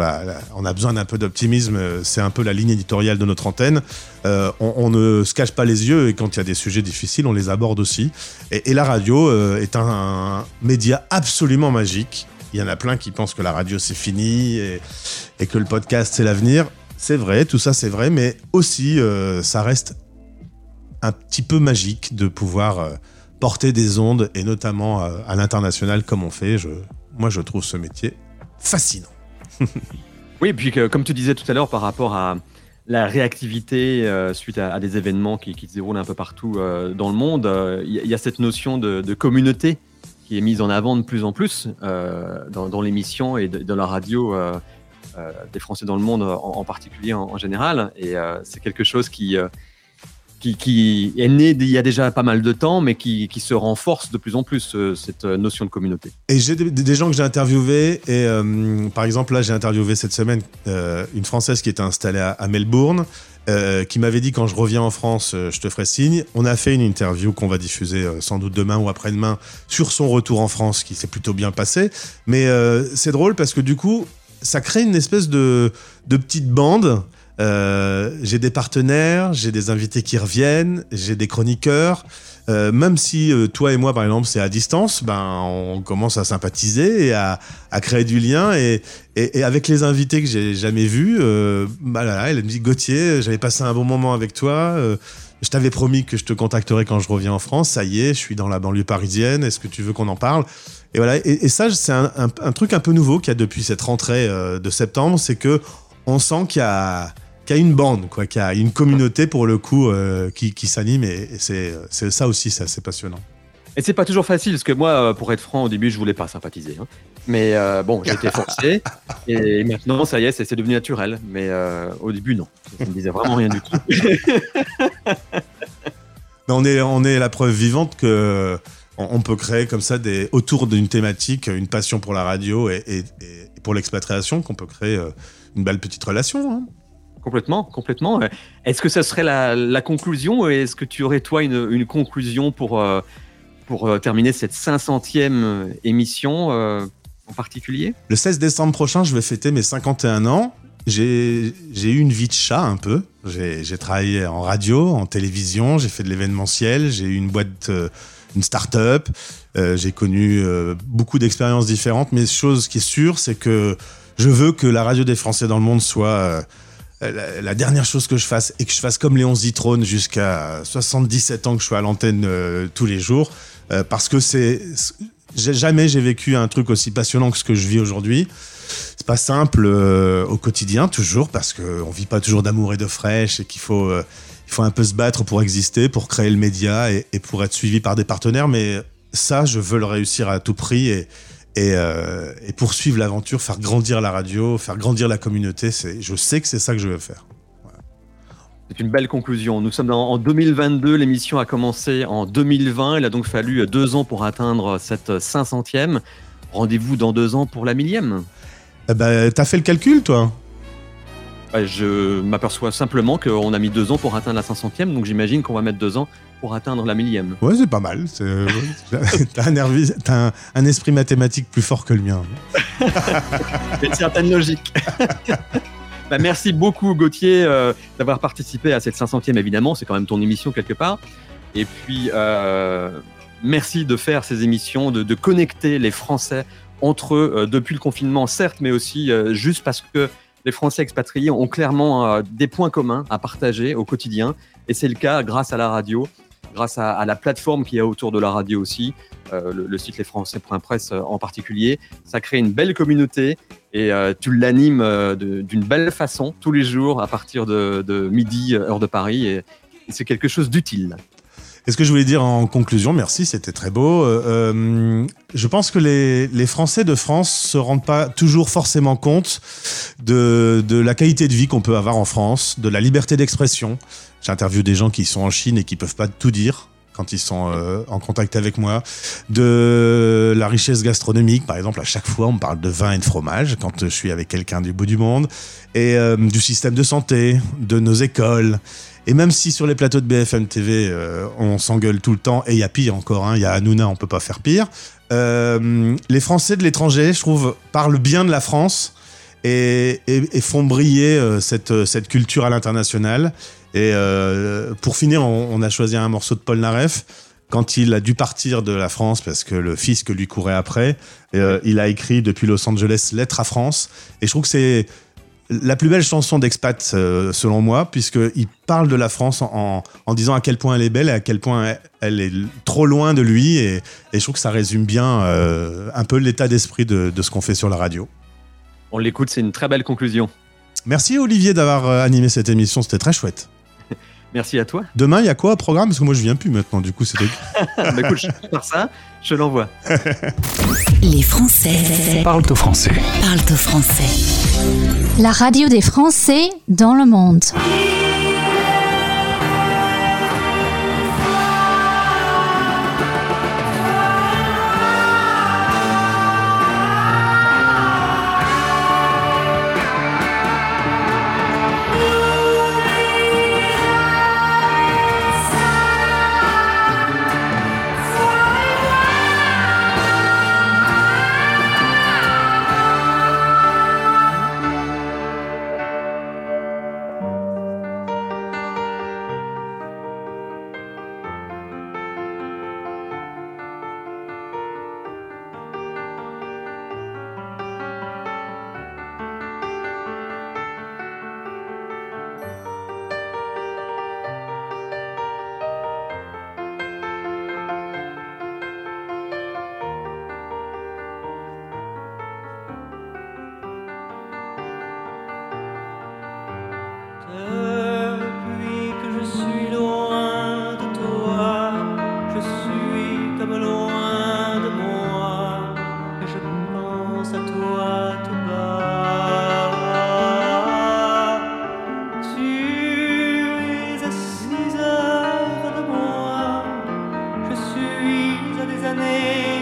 on a besoin d'un peu d'optimisme. euh, C'est un peu la ligne éditoriale de notre antenne. Euh, on, ne se cache pas les yeux et quand il y a des sujets difficiles, on les aborde aussi. Et, la radio est un, média absolument magique. Il y en a plein qui pensent que la radio c'est fini et, que le podcast c'est l'avenir. C'est vrai, tout ça c'est vrai, mais aussi ça reste un petit peu magique de pouvoir porter des ondes et notamment euh, à l'international comme on fait. Je, moi je trouve ce métier fascinant. Oui, et puis comme tu disais tout à l'heure par rapport à la réactivité euh, suite à, des événements qui, qui se déroulent un peu partout euh, dans le monde, il y, a- cette notion de, communauté qui est mise en avant de plus en plus dans, l'émission et dans la radio des Français dans le monde en, particulier en, général. Et c'est quelque chose qui, qui, est né il y a déjà pas mal de temps, mais qui, qui se renforce de plus en plus, euh, cette euh, notion de communauté. Et j'ai des, gens que j'ai interviewés. Et euh, par exemple, là, j'ai interviewé cette semaine une Française qui était installée à, Melbourne, qui m'avait dit quand je reviens en France, je te ferai signe. On a fait une interview qu'on va diffuser sans doute demain ou après-demain sur son retour en France, qui s'est plutôt bien passé. Mais c'est drôle parce que du coup, ça crée une espèce de, de petite bande. Euh, j'ai des partenaires, j'ai des invités qui reviennent, j'ai des chroniqueurs. Euh, même si euh, toi et moi, par exemple, c'est à distance, ben, on commence à sympathiser et à, créer du lien. Et, avec les invités que j'ai jamais vus, bah là, là, elle me dit Gauthier, j'avais passé un bon moment avec toi. je t'avais promis que je te contacterais quand je reviens en France. Ça y est, je suis dans la banlieue parisienne. Est-ce que tu veux qu'on en parle? Et voilà. Et, ça, c'est un, truc un peu nouveau qu'il y a depuis cette rentrée de septembre, c'est que on sent qu'il y a qu'il y a une bande, quoi, qu'il y a une communauté pour le coup euh, qui, qui s'anime et, et c'est c'est ça aussi, c'est assez passionnant. Et c'est pas toujours facile, parce que moi, euh, pour être franc, au début, je voulais pas sympathiser. hein. Mais euh, bon, été forcé. et maintenant, ça y est, c'est c'est devenu naturel. Mais euh, au début, non. Ça me disait vraiment rien du tout. Mais on est, on est la preuve vivante que on, peut créer comme ça des, autour d'une thématique, une passion pour la radio et, et- et pour l'expatriation, qu'on peut créer une belle petite relation. hein. Complètement, complètement. Euh, Est-ce que ça serait la, conclusion Est-ce que tu aurais, toi, une, conclusion pour, euh, pour euh, terminer cette 500e émission en particulier? Le 16 décembre prochain, je vais fêter mes 51 ans. J'ai eu une vie de chat un peu. J'ai travaillé en radio, en télévision, j'ai fait de l'événementiel, j'ai eu une boîte, une start-up. J'ai connu beaucoup d'expériences différentes, mais chose qui est sûre, c'est que je veux que la radio des Français dans le monde soit la, la dernière chose que je fasse et que je fasse comme Léon Zitrone jusqu'à 77 ans que je sois à l'antenne euh, tous les jours, euh, parce que c'est jamais j'ai vécu un truc aussi passionnant que ce que je vis aujourd'hui. C'est pas simple euh, au quotidien toujours parce que on vit pas toujours d'amour et de fraîche et qu'il faut euh, il faut un peu se battre pour exister, pour créer le média et, et pour être suivi par des partenaires. Mais ça, je veux le réussir à tout prix et et, euh, et poursuivre l'aventure, faire grandir la radio, faire grandir la communauté. Je sais que c'est ça que je veux faire. C'est une belle conclusion. Nous sommes en en 2022, l'émission a commencé en 2020. Il a donc fallu deux ans pour atteindre cette 500e. Rendez-vous dans deux ans pour la millième. Eh ben, t'as fait le calcul, toi? Je m'aperçois simplement qu'on a mis deux ans pour atteindre la 500e, donc j'imagine qu'on va mettre deux ans pour atteindre la millième. Ouais, c'est pas mal. C'est- ouais, t'as un, esprit mathématique plus fort que le mien. A une certaine logique. Bah, merci beaucoup Gauthier euh, d'avoir participé à cette 500e évidemment, c'est quand même ton émission quelque part. Et puis euh, merci de faire ces émissions, de, de connecter les Français entre eux euh, depuis le confinement certes, mais aussi euh, juste parce que les Français expatriés ont clairement euh, des points communs à partager au quotidien. Et c'est le cas grâce à la radio, grâce à, la plateforme qu'il y a autour de la radio aussi, euh, le, le site lesfrançais.press euh, en particulier. Ça crée une belle communauté et euh, tu l'animes euh, d'une belle façon tous les jours à partir de, midi, heure de Paris. Et c'est quelque chose d'utile. Et ce que je voulais dire en conclusion, merci, c'était très beau. euh, euh, je pense que les, Français de France se rendent pas toujours forcément compte de, la qualité de vie qu'on peut avoir en France, de la liberté d'expression. J'interviewe des gens qui sont en Chine et qui peuvent pas tout dire quand ils sont euh, en contact avec moi, de la richesse gastronomique, par exemple, à chaque fois on me parle de vin et de fromage quand je suis avec quelqu'un du bout du monde, et du système de santé, de nos écoles, et même si sur les plateaux de BFM TV, euh, on s'engueule tout le temps, et il y a pire encore, hein, il y a Hanouna, on peut pas faire pire, euh, les Français de l'étranger, je trouve, parlent bien de la France et, font briller euh, cette, culture à l'international. Et pour finir, on, a choisi un morceau de Paul Naref. Quand il a dû partir de la France parce que le fisc lui courait après, il a écrit depuis Los Angeles Lettre à France. Et je trouve que c'est la plus belle chanson d'expat, euh, selon moi, puisqu'il parle de la France en, disant à quel point elle est belle et à quel point elle, est trop loin de lui. Et, et je trouve que ça résume bien euh, un peu l'état d'esprit de, de ce qu'on fait sur la radio. On l'écoute, c'est une très belle conclusion. Merci Olivier d'avoir euh, animé cette émission, c'était très chouette. Merci à toi. Demain, il y a quoi au programme? Parce que moi, je viens plus maintenant, du coup, c'était... Bah, écoute, je prépare ça, je l'envoie. Les Français Parle au français. parlent au français. La radio des Français dans le monde. Années